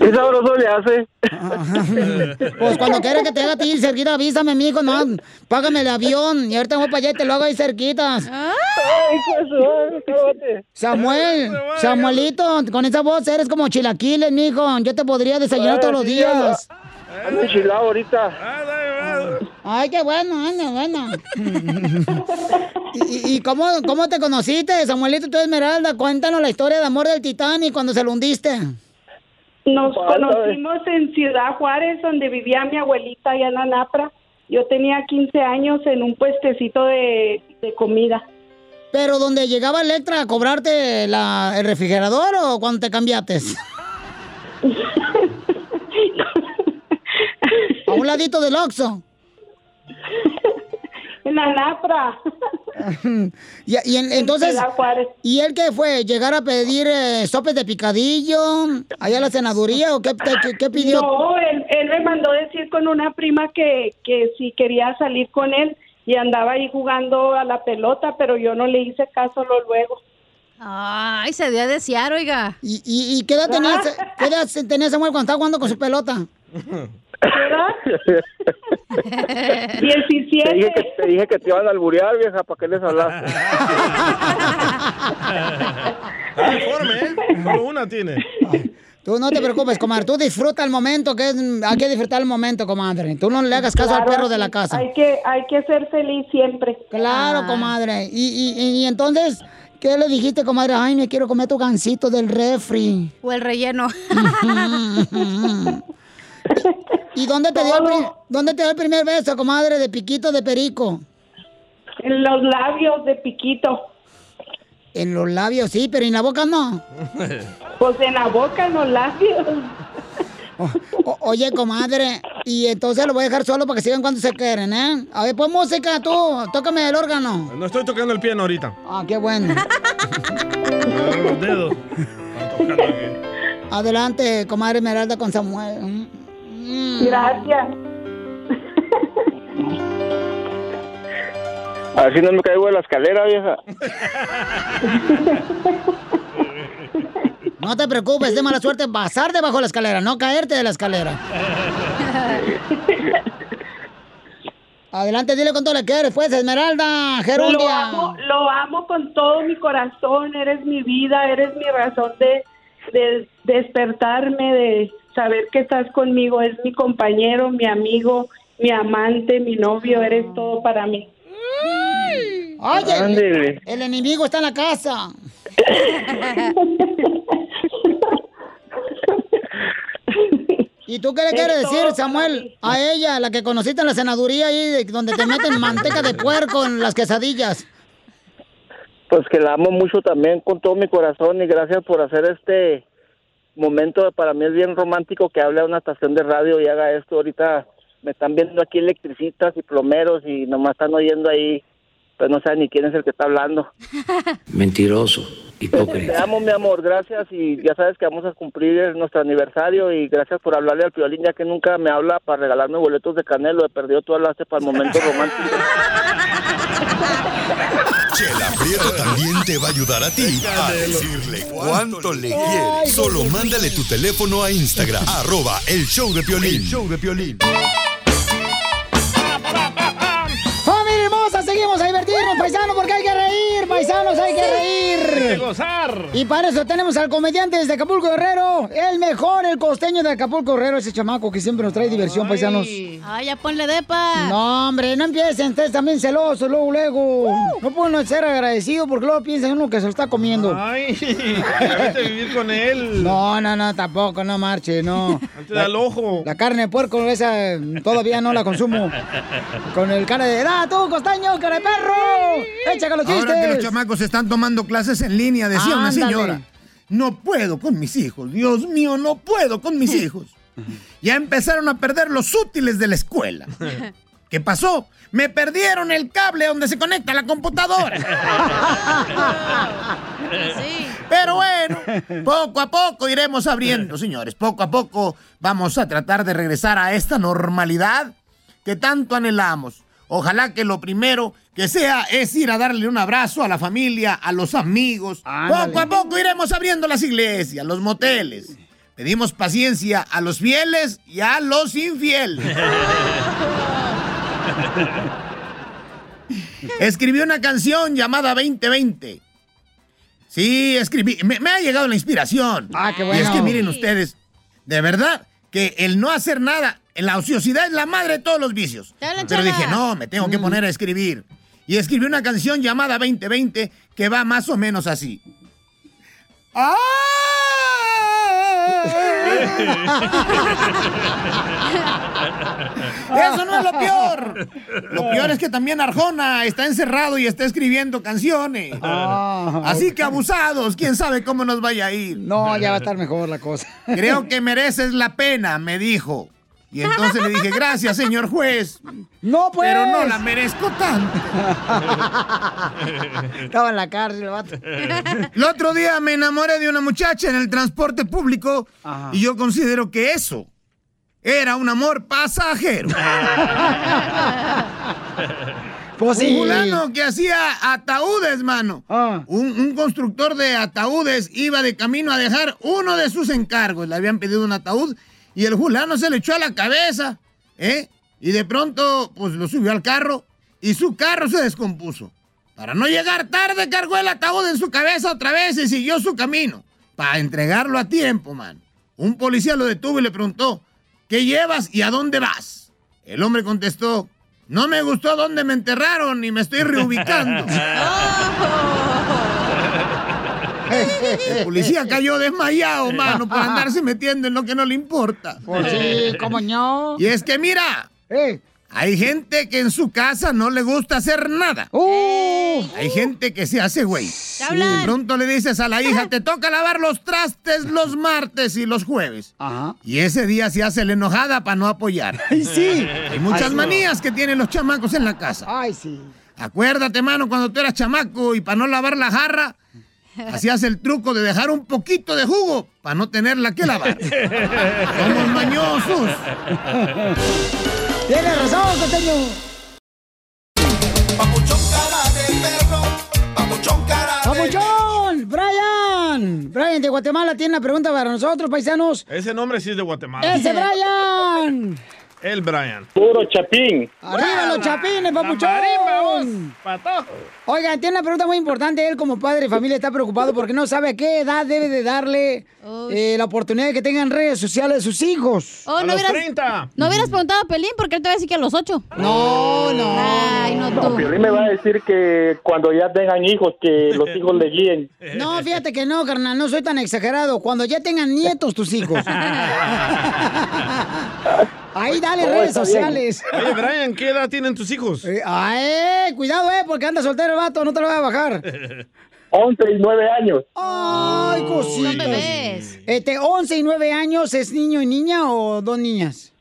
¿Qué sabroso le hace?
Pues cuando quieres que te haga a ti cerquita, avísame, mijo, no, págame el avión y ahorita voy para allá y te lo hago ahí cerquitas. Samuel, Samuelito, con esa voz eres como chilaquiles, mijo. Yo te podría desayunar todos los días.
Ando enchilado ahorita.
Ay, qué bueno, anda, bueno. ¿Y, y- y cómo, cómo te conociste, Samuelito, tú Esmeralda? Cuéntanos la historia de amor del Titanic cuando se lo hundiste.
Nos
de-
conocimos en Ciudad Juárez, donde vivía mi abuelita allá en la Napra. Yo tenía 15 años en un puestecito de, de comida.
Pero donde llegaba Electra a cobrarte la- el refrigerador o cuando te cambiaste? a un ladito del Oxxo.
En la Napra.
y, y en- entonces. ¿y él qué fue? ¿Llegar a pedir eh, sopes de picadillo allá a la senaduría o qué, qué- qué pidió?
No, él, él me mandó decir con una prima que, que si quería salir con él y andaba ahí jugando a la pelota, pero yo no le hice caso lo luego.
Ay, se dio a desear, oiga.
¿Y, y, y qué edad tenía, qué edad tenía Samuel cuando estaba jugando con su pelota?
17.
Te dije, que, te dije que te iban a alburear, vieja, ¿para qué les hablaste?
Está deforme, ¿eh? Solo una tiene.
Tú no te preocupes, comadre. Tú disfruta el momento, que es, hay que disfrutar el momento, comadre. Tú no le hagas caso al perro de la casa.
Hay que, hay que ser feliz siempre.
Claro,
Ah.
comadre. Y, y, y- y entonces, ¿qué le dijiste, comadre? Ay, me quiero comer tu gansito del refri.
O el relleno.
¿Y dónde te, dio el, dónde te dio el primer beso, comadre, de piquito de perico?
En los labios de piquito.
En los labios, sí, pero en la boca no.
Pues en la boca, en los labios.
O- oye, comadre, y entonces lo voy a dejar solo para que sigan cuando se quieren, ¿eh? A ver, pues música, tú, tócame el órgano.
No estoy tocando el piano ahorita.
Ah, qué bueno.
Los dedos.
Adelante, comadre Esmeralda con Samuel. Mm.
Gracias.
A ver si no me caigo de la escalera, vieja.
No te preocupes, de mala suerte pasar debajo de la escalera, no caerte de la escalera. Adelante, dile cuánto le quieres, pues, Esmeralda,
Lo
Gerundia.
amo, lo amo con todo mi corazón, eres mi vida, eres mi razón de, de despertarme, de saber que estás conmigo, es mi compañero, mi amigo, mi amante, mi novio, eres todo para mí.
Oye,
Ándele.
el, el enemigo está en la casa. ¿Y tú qué le quieres
Es
decir, Samuel, a ella, la que conociste en la senaduría ahí, de- donde te meten manteca de puerco en las quesadillas?
Pues que la amo mucho también con todo mi corazón y gracias por hacer este momento. Para mí es bien romántico que hable a una estación de radio y haga esto. Ahorita me están viendo aquí electricistas y plomeros y nomás están oyendo ahí, pues no saben ni quién es el que está hablando.
Mentiroso,
Te
hipócrita.
amo, mi amor, gracias y ya sabes que vamos a cumplir nuestro aniversario y gracias por hablarle al Piolín ya que nunca me habla para regalarme boletos de canelo, he perdido tú hablaste para el momento romántico.
Chela Prieto también te va a ayudar a ti a decirle cuánto le quieres. Solo mándale tu teléfono a Instagram, arroba el show de Piolín. show de Piolín.
¡Familia hermosa! Seguimos a divertirnos, paisanos, porque hay que reír, paisanos, hay que reír.
Hay que gozar.
Y para eso tenemos al comediante desde Acapulco Guerrero, el mejor, el costeño de Acapulco Guerrero, ese chamaco que siempre nos trae diversión, paisanos.
Ay, ya ponle depa.
No, hombre, no empiecen, ustedes también celosos, luego, luego. No pueden ser agradecidos porque luego piensan uno que se lo está comiendo.
Ay, a vivir con él.
No, no, no, tampoco, no marche, no.
Te da el ojo.
La carne de puerco, esa todavía no la consumo. Con el cara de, ¡ah, tú, costeño, cara de perro! ¡Échale los
Ahora que los
chistes!
chamacos están tomando clases en línea, decía una
Ándale.
señora. No puedo con mis hijos, Dios mío, no puedo con mis hijos. Ya empezaron a perder los útiles de la escuela. ¿Qué pasó? Me perdieron el cable donde se conecta la computadora. Pero bueno, poco a poco iremos abriendo, señores. Poco a poco vamos a tratar de regresar a esta normalidad que tanto anhelamos. Ojalá que lo primero que sea es ir a darle un abrazo a la familia, a los amigos.
Ándale.
Poco a poco iremos abriendo las iglesias, los moteles. Pedimos paciencia a los fieles y a los infieles. Escribí una canción llamada 2020. Sí, escribí. Me, me ha llegado la inspiración.
Ah, qué
Y es que
bueno.
miren ustedes, de verdad que el no hacer nada, la ociosidad es la madre de todos los vicios. Pero dije, no, me tengo que poner a escribir. Y escribí una canción llamada 2020 que va más o menos así. Eso no es lo peor. Lo peor es que también Arjona está encerrado y está escribiendo canciones.
Ah.
Así que abusados, quién sabe cómo nos vaya a ir.
No, ya va a estar mejor la cosa.
Creo que mereces la pena, me dijo. Y entonces le dije, gracias, señor juez.
No, pues.
Pero no la merezco tanto.
Estaba en la cárcel, el vato.
El otro día me enamoré de una muchacha en el transporte público y yo considero que eso era un amor pasajero.
Pues sí.
Un fulano que hacía ataúdes, mano.
Ah.
Un, un constructor de ataúdes iba de camino a dejar uno de sus encargos. Le habían pedido un ataúd y el fulano se le echó a la cabeza, ¿eh? Y de pronto, pues lo subió al carro y su carro se descompuso. Para no llegar tarde, cargó el ataúd en su cabeza otra vez y siguió su camino. Para entregarlo a tiempo, man. Un policía lo detuvo y le preguntó, ¿qué llevas y a dónde vas? El hombre contestó, no me gustó dónde me enterraron y me estoy reubicando. El policía cayó desmayado, mano, por andarse metiendo en lo que no le importa.
Pues sí, cómo no.
Y es que mira, hay gente que en su casa no le gusta hacer nada. Hay gente que se hace güey. Y de pronto le dices a la hija, te toca lavar los trastes los martes y los jueves. Y ese día se hace la enojada para no apoyar.
sí.
Hay muchas
Ay,
manías que tienen los chamacos en la casa.
Ay, sí.
Acuérdate, mano, cuando tú eras chamaco y para no lavar la jarra, hacías el truco de dejar un poquito de jugo para no tenerla que lavar. Somos mañosos.
Tienes razón, costeño. ¡Papuchón! ¡Brian! Brian de Guatemala tiene una pregunta para nosotros, paisanos.
Ese nombre sí es de Guatemala.
¡Ese Brian!
El Brian.
Puro chapín.
¡Arriba los chapines, papuchón! Oigan, tiene una pregunta muy importante. Él como padre de familia está preocupado porque no sabe a qué edad debe de darle eh, la oportunidad de que tengan redes sociales sus hijos.
Oh, no hubieras, No hubieras preguntado a Pelín porque él te va a decir que a los ocho.
No, no.
Ay, no
No,
tú.
Piolín me va a decir que cuando ya tengan hijos, que los hijos le guíen.
No, fíjate que no, carnal, no soy tan exagerado. Cuando ya tengan nietos tus hijos. Ahí dale
Oh,
redes
bien.
sociales.
Oye, Brian, ¿qué edad tienen tus hijos?
Eh, ay, cuidado, eh, porque anda soltero vato, no te lo voy a bajar.
11 y 9 años.
Ay, cositas.
Son bebés.
Este, 11 y 9 años, ¿es niño y niña o dos niñas?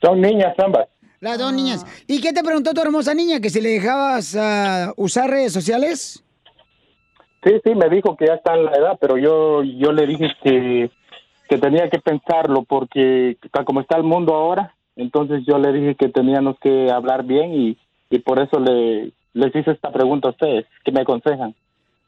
Son niñas ambas.
Las dos niñas. ¿Y qué te preguntó tu hermosa niña? ¿Que si le dejabas ah, usar redes sociales?
Sí, sí, me dijo que ya está en la edad, pero yo, yo le dije que, que tenía que pensarlo porque tal como está el mundo ahora, entonces yo le dije que teníamos que hablar bien y, y por eso le, les hice esta pregunta a ustedes, que me aconsejan.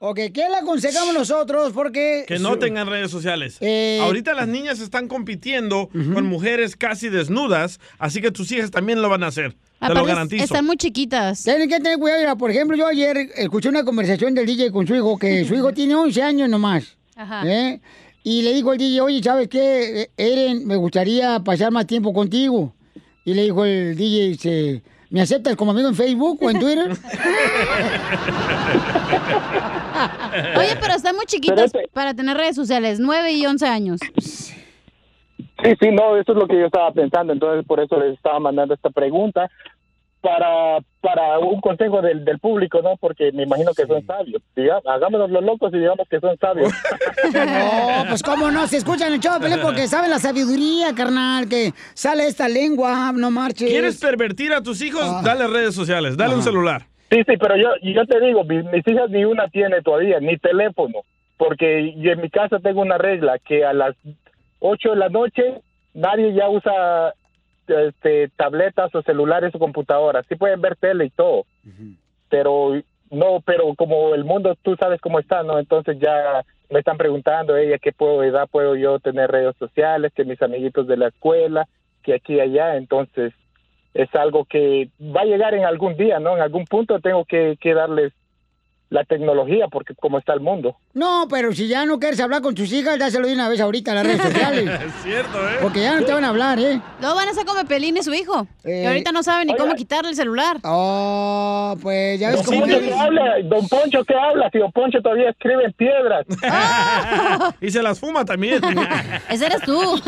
Ok, ¿qué le aconsejamos nosotros? Porque...
Que no tengan redes sociales.
Eh,
Ahorita las niñas están compitiendo con mujeres casi desnudas, así que tus hijas también lo van a hacer. Te lo
Aparte,
garantizo.
Están muy chiquitas.
Tienen que tener cuidado. Mira, por ejemplo, yo ayer escuché una conversación del DJ con su hijo, que su hijo tiene 11 años nomás.
Ajá.
¿eh? Y le dijo el DJ, oye, ¿sabes qué? Eh, Eren, me gustaría pasar más tiempo contigo. Y le dijo el DJ, dice, ¿me aceptas como amigo en Facebook o en Twitter?
Oye, pero están muy chiquitas para tener redes sociales, 9 y 11 años.
Sí, sí, no, eso es lo que yo estaba pensando, entonces por eso les estaba mandando esta pregunta para para un consejo del, del público, ¿no? Porque me imagino que son sabios. Diga, hagámonos los locos y digamos que son sabios.
No, pues cómo no, se escuchan el show porque saben la sabiduría, carnal, que sale esta lengua, no marches.
¿Quieres pervertir a tus hijos?
Ah.
Dale redes sociales, dale un celular.
Sí, sí, pero yo, yo te digo, mi- mis hijas ni una tiene todavía, ni teléfono, porque en mi casa tengo una regla que a las 8 de la noche nadie ya usa este, tabletas o celulares o computadoras. Sí pueden ver tele y todo, pero no, pero como el mundo tú sabes cómo está, ¿no? Entonces ya me están preguntando ella qué puedo edad puedo yo tener redes sociales, que mis amiguitos de la escuela, que aquí y allá, entonces es algo que va a llegar en algún día, ¿no? En algún punto tengo que, que darles la tecnología porque como está el mundo.
No, pero si ya no quieres hablar con tus hijas, dáselo de una vez ahorita a las redes sociales.
Es cierto, ¿eh?
Porque ya no te van a hablar, ¿eh?
Luego van a ser como Pelín y su hijo.
Eh,
y ahorita no saben ni
oiga.
cómo quitarle el celular.
Oh, pues ya ves
Don
cómo...
Poncho, ¿qué habla? Don Poncho, ¿qué habla? Si Don Poncho todavía escribe en piedras.
y se las fuma también.
Ese eres tú.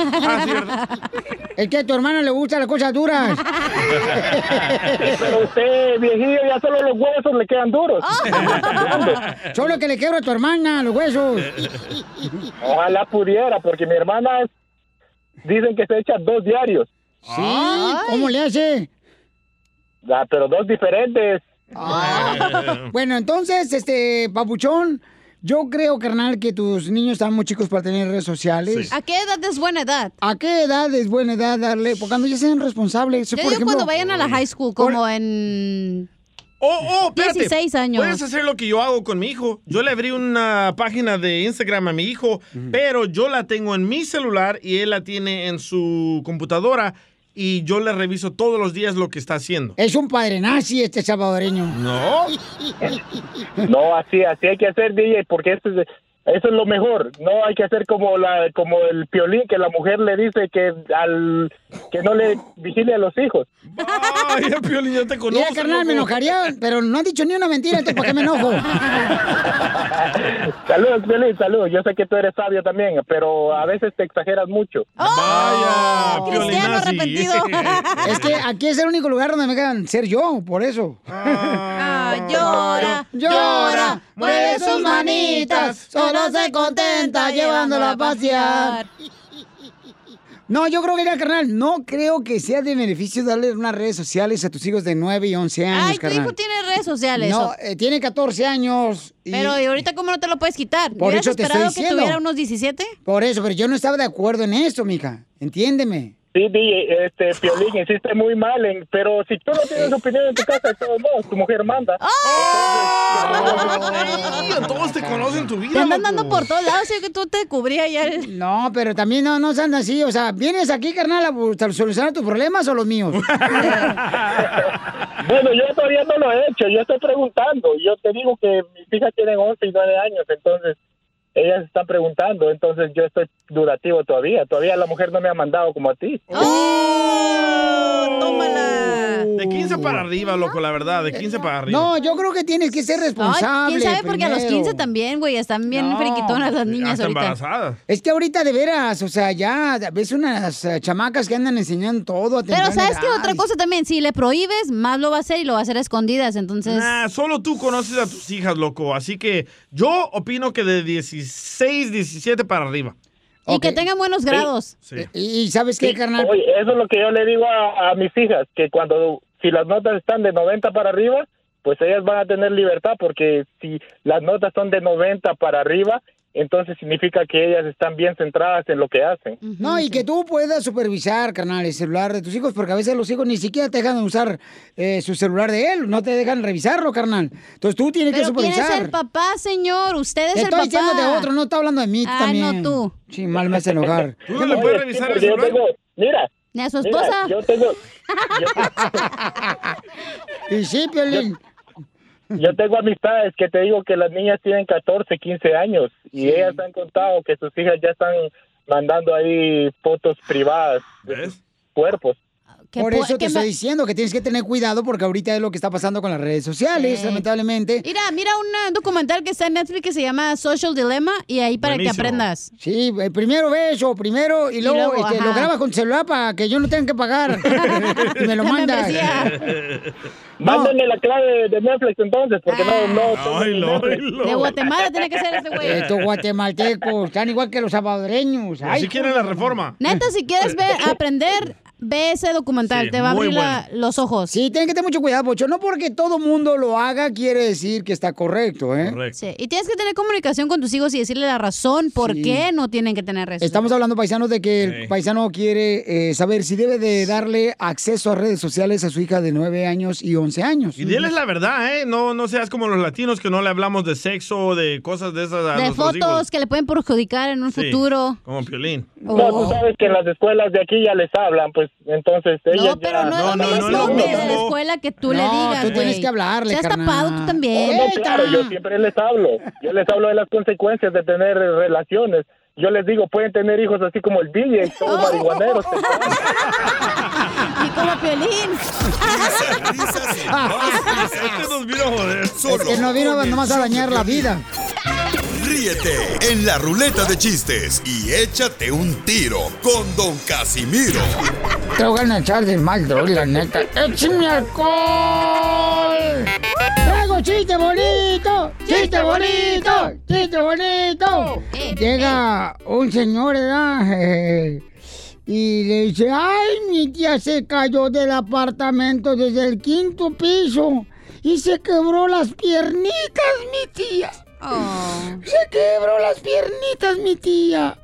Es que a tu hermano le gustan las cosas duras.
Pero usted, viejillo, ya solo los huesos le quedan duros.
Solo que le quiebro a tu hermana los huesos.
Ojalá pudiera, porque mi hermana es- dicen que se echa dos diarios.
Sí, ¿cómo le hace?
Ah, pero dos diferentes.
Bueno, entonces, este, papuchón, yo creo, carnal, que tus niños están muy chicos para tener redes sociales.
¿A qué edad es buena edad?
¿A qué edad es buena edad darle? Porque cuando ya sean responsables.
Yo
por
digo
ejemplo,
cuando vayan a la high school, como en...
Oh, oh, espérate.
16 años.
Puedes hacer lo que yo hago con mi hijo. Yo le abrí una página de Instagram a mi hijo, pero yo la tengo en mi celular y él la tiene en su computadora. y yo le reviso todos los días lo que está haciendo.
Es un padre nazi este salvadoreño.
No.
No, así, así hay que hacer, DJ, porque eso es, eso es lo mejor. No hay que hacer como la, como el piolín que la mujer le dice que al que no le vigile a los hijos.
Ay, el piolín ya te conoce.
Mira, carnal, me enojaría, pero no han dicho ni una mentira, entonces ¿para qué me enojo?
Saludos, Piolín, saludos. Yo sé que tú eres sabio también, pero a veces te exageras mucho.
Vaya,
Cristiano arrepentido. es que aquí es el único lugar donde me dejan ser yo, por eso.
Ah, llora,
llora, mueve sus manitas, solo se contenta llevándola a pasear. No, yo creo que, mira, carnal, no creo que sea de beneficio darle unas redes sociales a tus hijos de 9 y 11 años,
Ay, tu hijo tiene redes sociales.
No, eh, tiene 14 años. y-
Pero ¿y ahorita cómo no te lo puedes quitar?
Por
¿Hubieras
eso te estoy
esperado que
diciendo.
tuviera unos 17?
Por eso, pero yo no estaba de acuerdo en eso, mija. Entiéndeme.
Sí, DJ, este, Piolín, hiciste muy mal, en- pero si tú no tienes opinión en tu casa, de todos modos, tu mujer manda.
Ay, todos te conocen tu vida.
Te andan dando por todos lados, yo que tú te cubrías ya el...
No, pero también no, no sean así. O sea, ¿vienes aquí, carnal, a solucionar tus problemas o los míos?
Bueno, yo todavía no lo he hecho, yo estoy preguntando. Yo te digo que mis hijas tienen 11 y 9 años, entonces ellas están preguntando, entonces yo estoy dudativo todavía. Todavía la mujer no me ha mandado como a ti.
De 15 para arriba, loco, la verdad, de 15 para arriba.
No, yo creo que tienes que ser
Ay,
responsable.
¿Quién sabe? Porque a los
primero.
15 también, güey, están bien
No,
friquitonas las niñas ahorita.
Es que ahorita de veras, o sea, ya ves unas eh, chamacas que andan enseñando todo. a
Pero ¿sabes qué? Otra cosa también, si le prohíbes, más lo va a hacer y lo va a hacer a escondidas, entonces...
Nah, solo tú conoces a tus hijas, loco. Así que yo opino que de 16, 17 para arriba.
Y que tengan buenos grados.
Sí.
Y sabes qué,
Sí,
carnal.
Oye, eso es lo que yo le digo a, a mis hijas, que cuando, si las notas están de 90 para arriba, pues ellas van a tener libertad, porque si las notas son de 90 para arriba, entonces significa que ellas están bien centradas en lo que hacen.
No, y que tú puedas supervisar, carnal, el celular de tus hijos, porque a veces los hijos ni siquiera te dejan usar eh, su celular de él, no te dejan revisarlo, carnal. Entonces tú tienes que
Pero ¿quién es
supervisar.
el papá, señor? Usted es
Te
el
estoy
papá.
diciendo de otro, no está hablando de mí
Ah,
también.
no tú.
Sí, mal me hace enojar.
¿Tú no le puedes revisar el celular?
tengo, mira,
Ni a su
mira,
esposa.
yo tengo,
Y sí, Piolín.
Yo tengo amistades que te digo que las niñas tienen 14, 15 años y ellas han contado que sus hijas ya están mandando ahí fotos privadas de sus cuerpos.
Que
Por eso te estoy diciendo que tienes que tener cuidado porque ahorita es lo que está pasando con las redes sociales,
Sí.
lamentablemente.
Mira, mira un documental que está en Netflix que se llama Social Dilemma y ahí para que aprendas.
Sí, eh, primero ve eso, primero y
Y
luego,
luego,
este, lo grabas con tu celular para que yo no tenga que pagar. y me lo mandas.
Mándenme la clave de Netflix entonces, porque no, no.
Ay, lo, lo.
De Guatemala tiene que ser ese güey.
Estos guatemaltecos están igual que los salvadoreños. Ay,
Así quieren la reforma.
Neta, si quieres ver, aprender, ve ese documental.
Sí,
te va a abrir la- los ojos.
Sí, tienen que tener mucho cuidado, Pocho. No porque todo mundo lo haga quiere decir que está correcto, ¿eh?
Sí, Y tienes que tener comunicación con tus hijos y decirle la razón por
Sí.
qué no tienen que tener redes
Estamos hablando, paisanos, de que el paisano quiere eh, saber si debe de darle acceso a redes sociales a su hija de 9 años y 11 años.
Y diles la verdad, ¿eh? No, no seas como los latinos que no le hablamos de sexo, de cosas de esas a
De fotos
hijos.
que le pueden perjudicar en un
Sí,
futuro.
Como Piolín.
No, tú sabes que en las escuelas de aquí ya les hablan, pues entonces ellas
No, pero
ya...
no,
No, no,
lo
no,
mismo
no,
que
no,
de la
no.
escuela que tú le
No,
digas,
tú tienes que hablarle,
Seas
carnal.
tapado tú también.
No, no, claro, yo siempre les hablo. Yo les hablo de las consecuencias de tener relaciones. Yo les digo, pueden tener hijos así como el DJ,
Oh.
todos marihuaneros.
Y como Piolín.
Risas, risas más
Este
risas.
nos vino a joder.
Solo
que no vino nomás a dañar la vida.
Ríete en la ruleta de chistes y échate un tiro con Don Casimiro.
Te voy a echar de mal, droga, la neta. ¡Échame alcohol! ¡Traigo chiste bonito! ¡Chiste bonito! ¡Chiste bonito! Llega un señor, ¿verdad? Eh, y le dice, ¡ay, mi tía se cayó del apartamento desde el quinto piso! Y se quebró las piernitas, mi tía. Se quebró las piernitas, mi tía.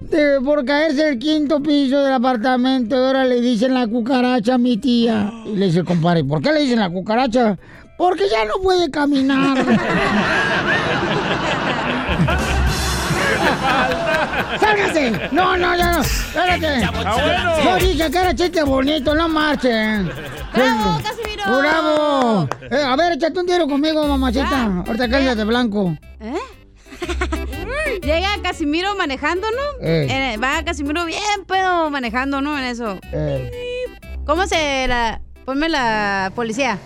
De- por caerse el quinto piso del apartamento. Ahora le dicen la cucaracha a mi tía. Y le dice, compadre, ¿por qué le dicen la cucaracha? Porque ya no puede caminar. ¡Sálgase! No, no, ya no. Espérate.
Ah.
Yo dije que era chiste bonito, no marchen.
¡Bravo, Casimiro!
¡Bravo! Eh, a ver, échate un tiro conmigo, mamachita. Ahorita cállate de blanco.
¿Eh? Llega Casimiro manejando, ¿no?
Eh.
Eh, va Casimiro bien pedo manejando, ¿no? En eso.
Eh,
¿Cómo se la... Ponme la policía.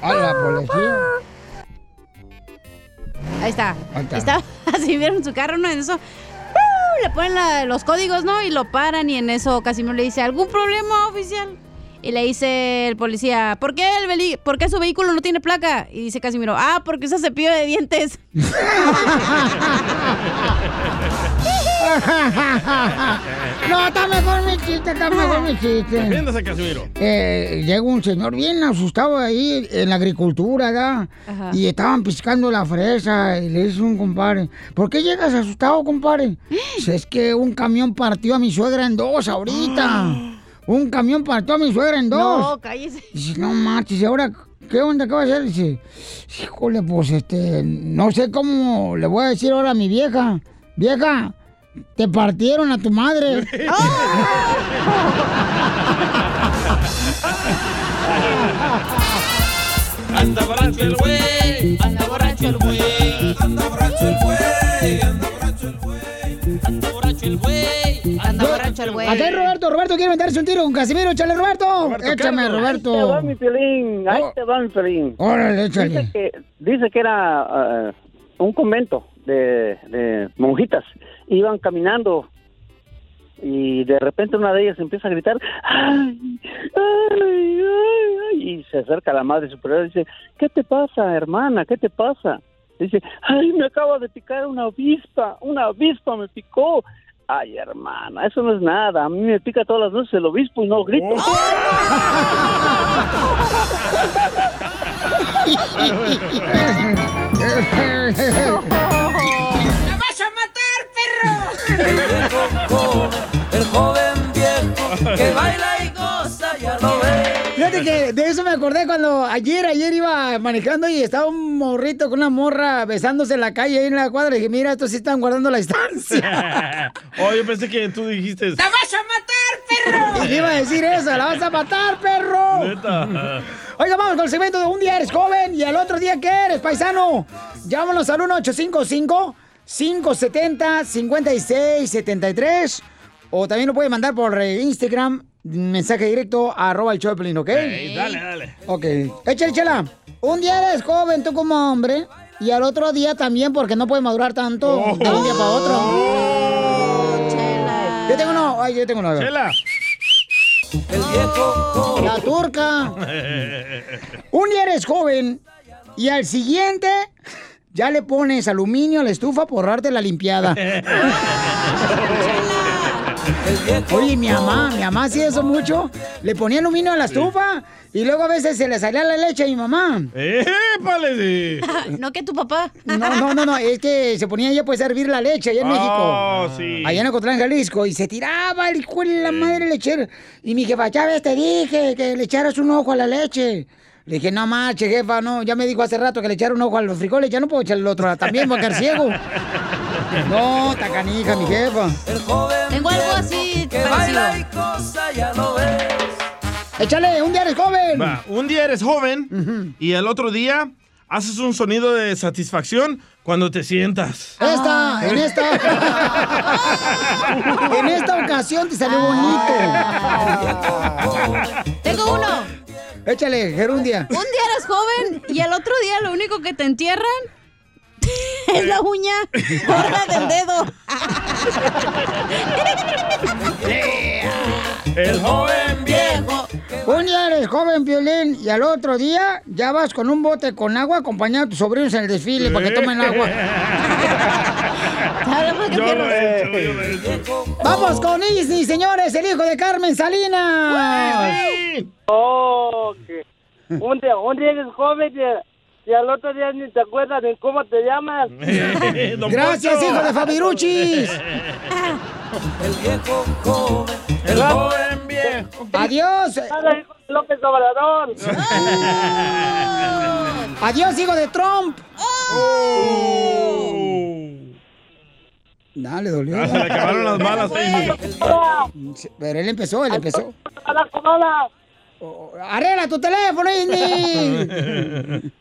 a la policía.
Ahí está.
Ahí está.
Está Casimiro en su carro, ¿no? En eso. Le ponen la- los códigos, ¿no? Y lo paran y en eso Casimiro le dice, ¿algún problema, oficial? Y le dice el policía, ¿por qué, el veli- ¿por qué su vehículo no tiene placa? Y dice Casimiro, ah, porque usa cepillo de dientes.
No, está mejor mi chiste, está mejor mi chiste.
Defiéndase, Casimiro.
Eh, llega un señor bien asustado ahí en la agricultura, ¿verdad?
Ajá.
Y estaban piscando la fresa y le dice un compadre, ¿por qué llegas asustado, compadre? Dice, es que un camión partió a mi suegra en dos ahorita. Un camión partió a mi suegra en dos.
No, cállese.
Dice, no manches, ¿y ahora qué onda? ¿Qué va a hacer? Dice, híjole, pues este, no sé cómo le voy a decir ahora a mi vieja. Vieja, te partieron a tu madre.
Anda borracho el güey, anda borracho el güey, anda borracho el güey, anda borracho el güey, anda borracho el güey, anda borracho el güey.
Acá Roberto, Roberto quiere meterse un tiro con Casimiro, échale Roberto. Échame,
Ahí te va
Roberto.
mi pelín, ahí te va mi pelín.
Órale, échale.
Dice que, dice que era eh, un convento de, de monjitas. Iban caminando y de repente una de ellas empieza a gritar ¡Ay! ¡Ay! ¡Ay! ay", y se acerca a la madre superior y dice ¿qué te pasa hermana? ¿qué te pasa? Dice ¡ay! me acaba de picar una avispa una avispa me picó Ay, hermana, eso no es nada. A mí me pica todas las noches el obispo y no grito.
Perro! El viejo joven, el joven viejo que baila y goza, ya lo ves.
Fíjate que de eso me acordé cuando ayer, ayer iba manejando y estaba un morrito con una morra besándose en la calle ahí en la cuadra. Y dije, mira, estos sí están guardando la distancia.
oh, yo pensé que tú dijiste.
¡La vas a matar, perro!
Y iba a decir eso, la vas a matar, perro.
Neta.
Oiga, vamos con el segmento de un día eres joven y al otro día ¿qué eres, paisano? Llámanos al 1-855-570-5673 o también lo puede mandar por eh, Instagram, mensaje directo, arroba el Choplin, ¿ok?
Ey, dale, dale.
Ok. Échale, chela. Un día eres joven tú como hombre y al otro día también porque no puede madurar tanto de un día para otro. Yo tengo uno. Ay, yo tengo uno. a.
Chela.
El viejo
La turca. Un día eres joven y al siguiente ya le pones aluminio a la estufa por darte la limpiada. Oye, mi mamá, mi mamá hacía eso mucho. Le ponía aluminio a la estufa y luego a veces se le salía la leche a mi mamá.
¡Épale!
no que tu papá.
No, no, no, no, es que se ponía ella pues a hervir la leche allá en
Oh,
México.
sí.
Allá en Ocotlán, Jalisco. Y se tiraba el hijo de la madre lechero. Y mi jefa, ya ves, te dije que le echaras un ojo a la leche. Le dije, no marche, jefa, no. Ya me dijo hace rato que le echara un ojo a los frijoles. Ya no puedo echarle el otro. También voy a quedar ciego. No, tacanija, mi jefa.
Tengo algo así
que
parecido.
baila y goza, ya lo ves.
Échale, un día eres joven.
Va, un día eres joven y el otro día haces un sonido de satisfacción cuando te sientas.
Esta, en esta. en esta ocasión te salió bonito.
Tengo uno.
Échale, Gerundia.
Un día eres joven y el otro día lo único que te entierran es la uña gorda del dedo.
El joven
viejo. Un día eres joven, violín, y al otro día ya vas con un bote con agua acompañando a tus sobrinos en el desfile para que tomen agua.
Yo lo he hecho, yo lo he hecho.
Vamos con Isni, señores, el hijo de Carmen Salinas.
Oh, que un día, un día eres joven y, y al otro día ni te acuerdas de cómo te llamas.
Gracias, hijo de Fabiruchis.
El viejo joven, el joven viejo.
Adiós.
López Obrador.
Adiós, hijo de Trump. Ah, le dolió.
Ah, se le acabaron las balas ahí.
Pero él empezó, él empezó. Arregla tu teléfono, Isni.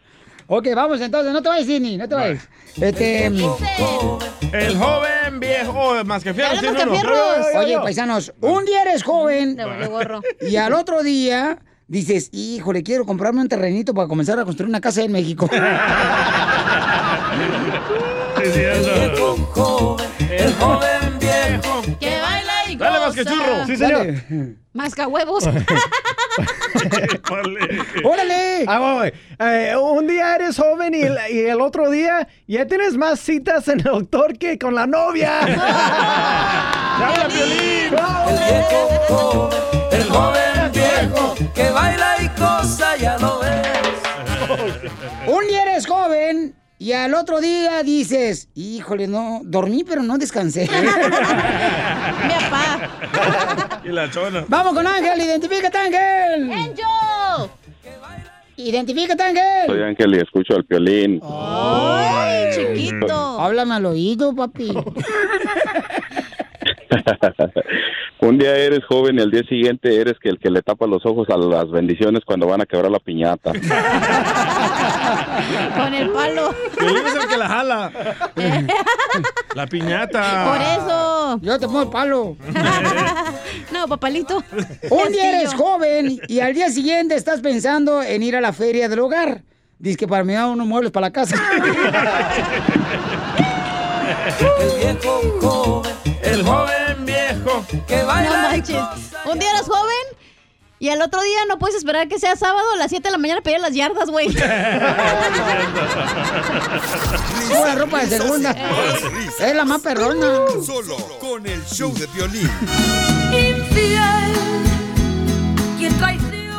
Ok, vamos entonces, no te vayas, Isni, no te vayas. Este.
El joven viejo, más que fierro, sin uno.
Oye, paisanos, un día eres joven
Le vale gorro.
y al otro día dices, híjole, quiero comprarme un terrenito para comenzar a construir una casa en México.
El joven
más que churro.
Sí, señor.
Masca huevos.
¡Órale!
Ah, voy. Eh, un día eres joven y el, y el otro día ya tienes más citas en el doctor que con la novia.
¡Habla, Piolín!
El viejo el joven viejo que baila y cosa, ya lo ves.
Un día eres joven y al otro día dices, híjole, no, dormí pero no descansé.
Mi papá.
Y la chona.
Vamos con Ángel, identifícate, Ángel.
¡Angel!
Identifícate, Ángel.
Soy Ángel y escucho al piolín.
Ay,
chiquito.
Háblame al oído, papi.
Un día eres joven y al día siguiente eres que el que le tapa los ojos a las bendiciones cuando van a quebrar la piñata.
Con el palo.
Piolín es el que la jala. La piñata.
Por eso.
Yo te pongo el palo.
No, papalito.
Un día eres joven y al día siguiente estás pensando en ir a la feria del hogar. Dice que para mí unos muebles para la casa.
El viejo joven,
El joven viejo.
que
No
baila y
manches. Un día eres joven y al otro día no puedes esperar que sea sábado a las 7 de la mañana para ir a las yardas, güey.
La ropa de segunda. Es la más perrona.
Solo con el show de violín.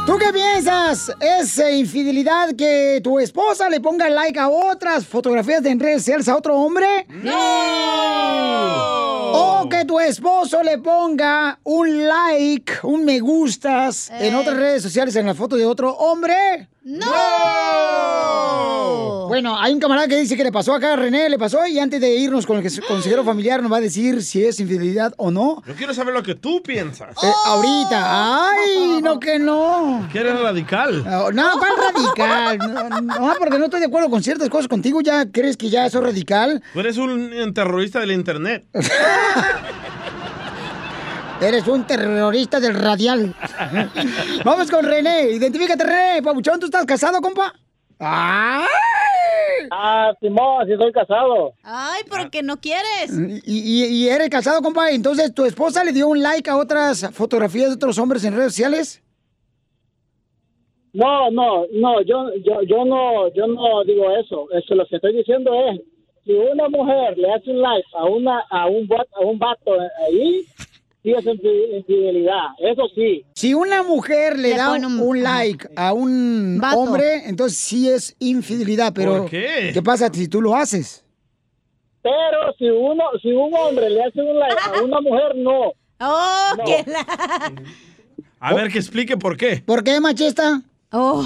¿Tú qué piensas? ¿Es eh, infidelidad que tu esposa le ponga like a otras fotografías de en redes sociales a otro hombre? ¡No! O que tu esposo le ponga un like, un me gustas en
Eh.
otras redes sociales en la foto de otro hombre.
¡No!
Bueno, hay un camarada que dice que le pasó acá a René, le pasó y antes de irnos con el consejero familiar nos va a decir si es infidelidad o no.
Yo quiero saber lo que tú piensas.
Eh, ahorita, ay, no que no.
Que eres radical.
No, no, ¿cuál radical? No, no, porque no estoy de acuerdo con ciertas cosas contigo. ¿Ya crees que ya eso es radical?
Tú eres un terrorista del internet.
Eres un terrorista del radial. Vamos con René. Identifícate, René. Pabuchón, ¿tú estás casado, compa? ¡Ay!
Ah, Simón, sí soy casado.
Ay, porque no quieres.
¿Y, y, y eres casado, compa? Entonces, ¿tu esposa le dio un like a otras fotografías de otros hombres en redes sociales?
No, no, no, yo, yo, yo no, yo no digo eso. Eso lo que estoy diciendo es, si una mujer le hace un like a una, a un, a un vato ahí, es infi- infidelidad. Eso sí.
Si una mujer le,
Le
da un,
un-
like a un
Vato.
hombre, entonces sí es infidelidad. Pero,
¿Por qué?
¿Qué pasa si tú lo haces?
Pero si uno, si un hombre le hace un like a una mujer, no.
Oh,
No.
que la...
A ver, que explique por qué.
¿Por qué, machista?
Oh.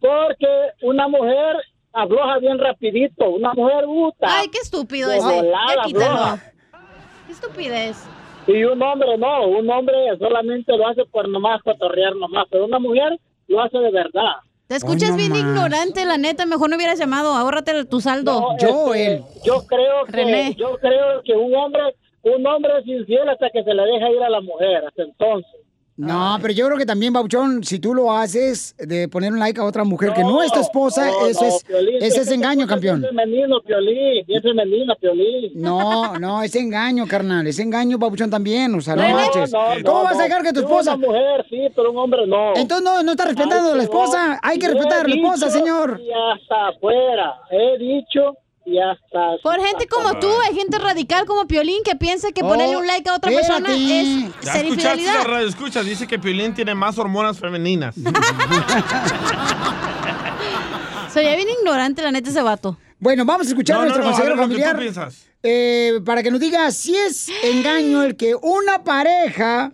Porque una mujer afloja bien rapidito. Una mujer gusta.
Ay, qué estúpido ese.
volada
Ya quítalo.
afloja.
Qué estupidez.
Y un hombre no, un hombre solamente lo hace por nomás cotorrear nomás, pero una mujer lo hace de verdad.
Te escuchas bien ignorante, la neta. Mejor no hubieras llamado. Ahórrate tu saldo.
No, este, Yo creo que
René.
yo creo que un hombre un hombre es infiel hasta que se le deja ir a la mujer, hasta entonces.
No, pero yo creo que también, Bauchón, si tú lo haces de poner un like a otra mujer que no es tu esposa,
No,
eso
no,
es,
Piolín,
ese es engaño, campeón.
Bien femenino, Piolín, bien femenina, Piolín.
No, no, es engaño, carnal, es engaño, Babuchón, también, o sea, no
no,
¿Cómo vas a dejar que tu esposa...
Una mujer, sí, pero un hombre no.
Entonces no, no está respetando a la esposa, hay que respetar a la esposa, señor.
Y hasta afuera, he dicho y hasta...
Por gente como tú, hay gente radical como Piolín que piensa que ponerle un like a otra persona es
Ya
ser
escuchaste
infidelidad.
la radio, escucha, dice que Piolín tiene más hormonas femeninas.
Soy bien ignorante, la neta, ese vato.
Bueno, vamos a escuchar
No,
a
no,
nuestro
no, a ver
consejero
lo que tú
familiar.
piensas.
eh, para que nos diga si es engaño el que una pareja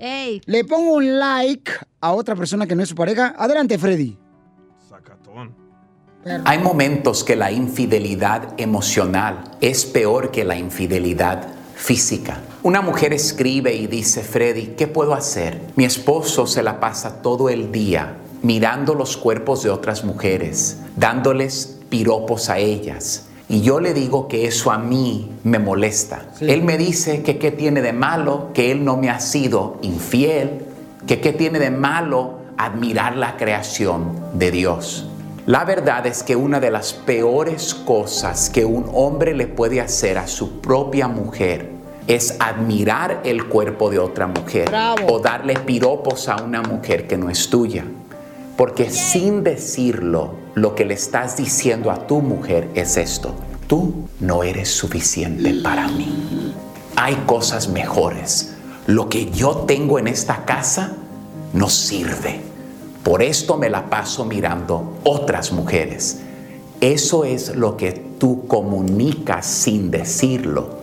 le ponga un like a otra persona que no es su pareja. Adelante, Freddy.
Hay momentos que la infidelidad emocional es peor que la infidelidad física. Una mujer escribe y dice, Freddy, ¿qué puedo hacer? Mi esposo se la pasa todo el día mirando los cuerpos de otras mujeres, dándoles piropos a ellas. Y yo le digo que eso a mí me molesta. Él me dice que qué tiene de malo, que él no me ha sido infiel, que qué tiene de malo admirar la creación de Dios. La verdad es que una de las peores cosas que un hombre le puede hacer a su propia mujer es admirar el cuerpo de otra mujer o darle piropos a una mujer que no es tuya. Porque sin decirlo, lo que le estás diciendo a tu mujer es esto. Tú no eres suficiente para mí. Hay cosas mejores. Lo que yo tengo en esta casa no sirve. Por esto me la paso mirando otras mujeres. Eso es lo que tú comunicas sin decirlo.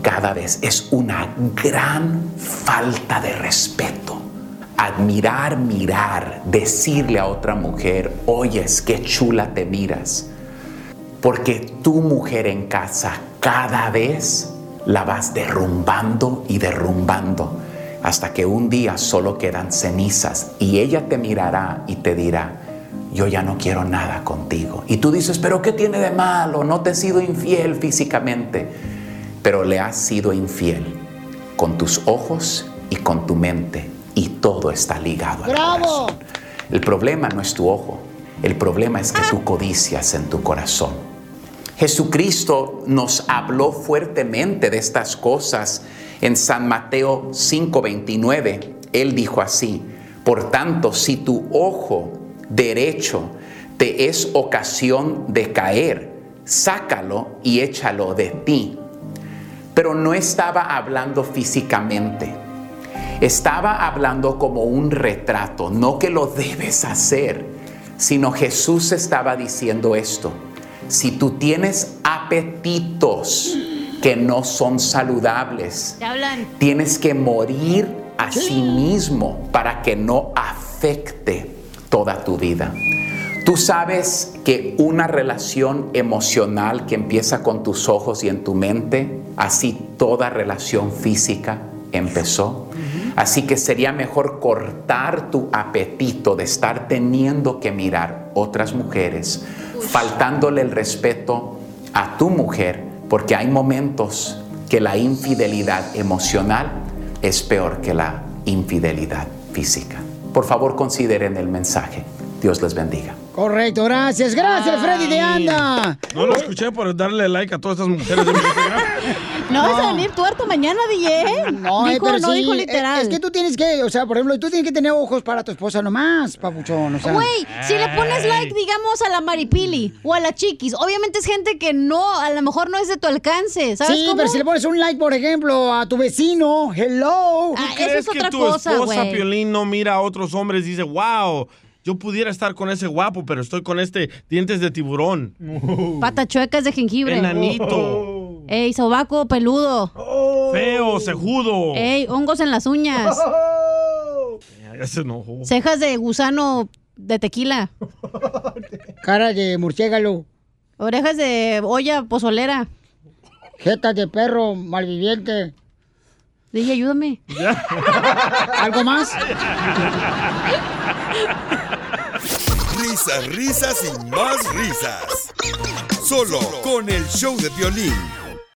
Cada vez es una gran falta de respeto. Admirar, mirar, decirle a otra mujer, oyes, qué chula te miras. Porque tu mujer en casa cada vez la vas derrumbando y derrumbando hasta que un día solo quedan cenizas y ella te mirará y te dirá, yo ya no quiero nada contigo. Y tú dices, pero ¿qué tiene de malo? No te he sido infiel físicamente, pero le has sido infiel con tus ojos y con tu mente y todo está ligado. al
¡Bravo!
el problema no es tu ojo, el problema es que tú codicias en tu corazón. Jesucristo nos habló fuertemente de estas cosas en San Mateo 5:29. Él dijo así, por tanto, si tu ojo derecho te es ocasión de caer, sácalo y échalo de ti. Pero no estaba hablando físicamente. Estaba hablando como un retrato, no que lo debes hacer, sino Jesús estaba diciendo esto. Si tú tienes apetitos que no son saludables, tienes que morir a sí mismo para que no afecte toda tu vida. Tú sabes que una relación emocional que empieza con tus ojos y en tu mente, así toda relación física empezó. Así que sería mejor cortar tu apetito de estar teniendo que mirar otras mujeres, faltándole el respeto a tu mujer, porque hay momentos que la infidelidad emocional es peor que la infidelidad física. Por favor, consideren el mensaje. Dios les bendiga.
Correcto, gracias. Gracias, Freddy de Anda.
No lo escuché por darle like a todas estas mujeres de mi Instagram.
No vas a venir tuerto mañana, DJ.
No, eh,
dijo,
pero
no
sí,
dijo literal.
Es que tú tienes que, o sea, por ejemplo, tú tienes que tener ojos para tu esposa nomás, papuchón. O sea.
Güey, si le pones like, digamos, a la Maripili o a la Chiquis, obviamente es gente que no, a lo mejor no es de tu alcance, ¿sabes
Sí,
cómo?
pero si le pones un like, por ejemplo, a tu vecino, hello.
Ah,
¿Crees que tu esposa, Piolín, no mira a otros hombres y dice, wow, yo pudiera estar con ese guapo, pero estoy con este dientes de tiburón?
Patachuecas de jengibre.
Enanito.
Ey, sobaco peludo.
Feo, cejudo.
Ey, hongos en las uñas.
Ya se enojó.
Cejas de gusano de tequila.
Cara de murciélago.
Orejas de olla pozolera.
Jetas de perro malviviente.
Dije, ayúdame.
¿Algo más?
Risas, y más risas. Solo con el show de violín.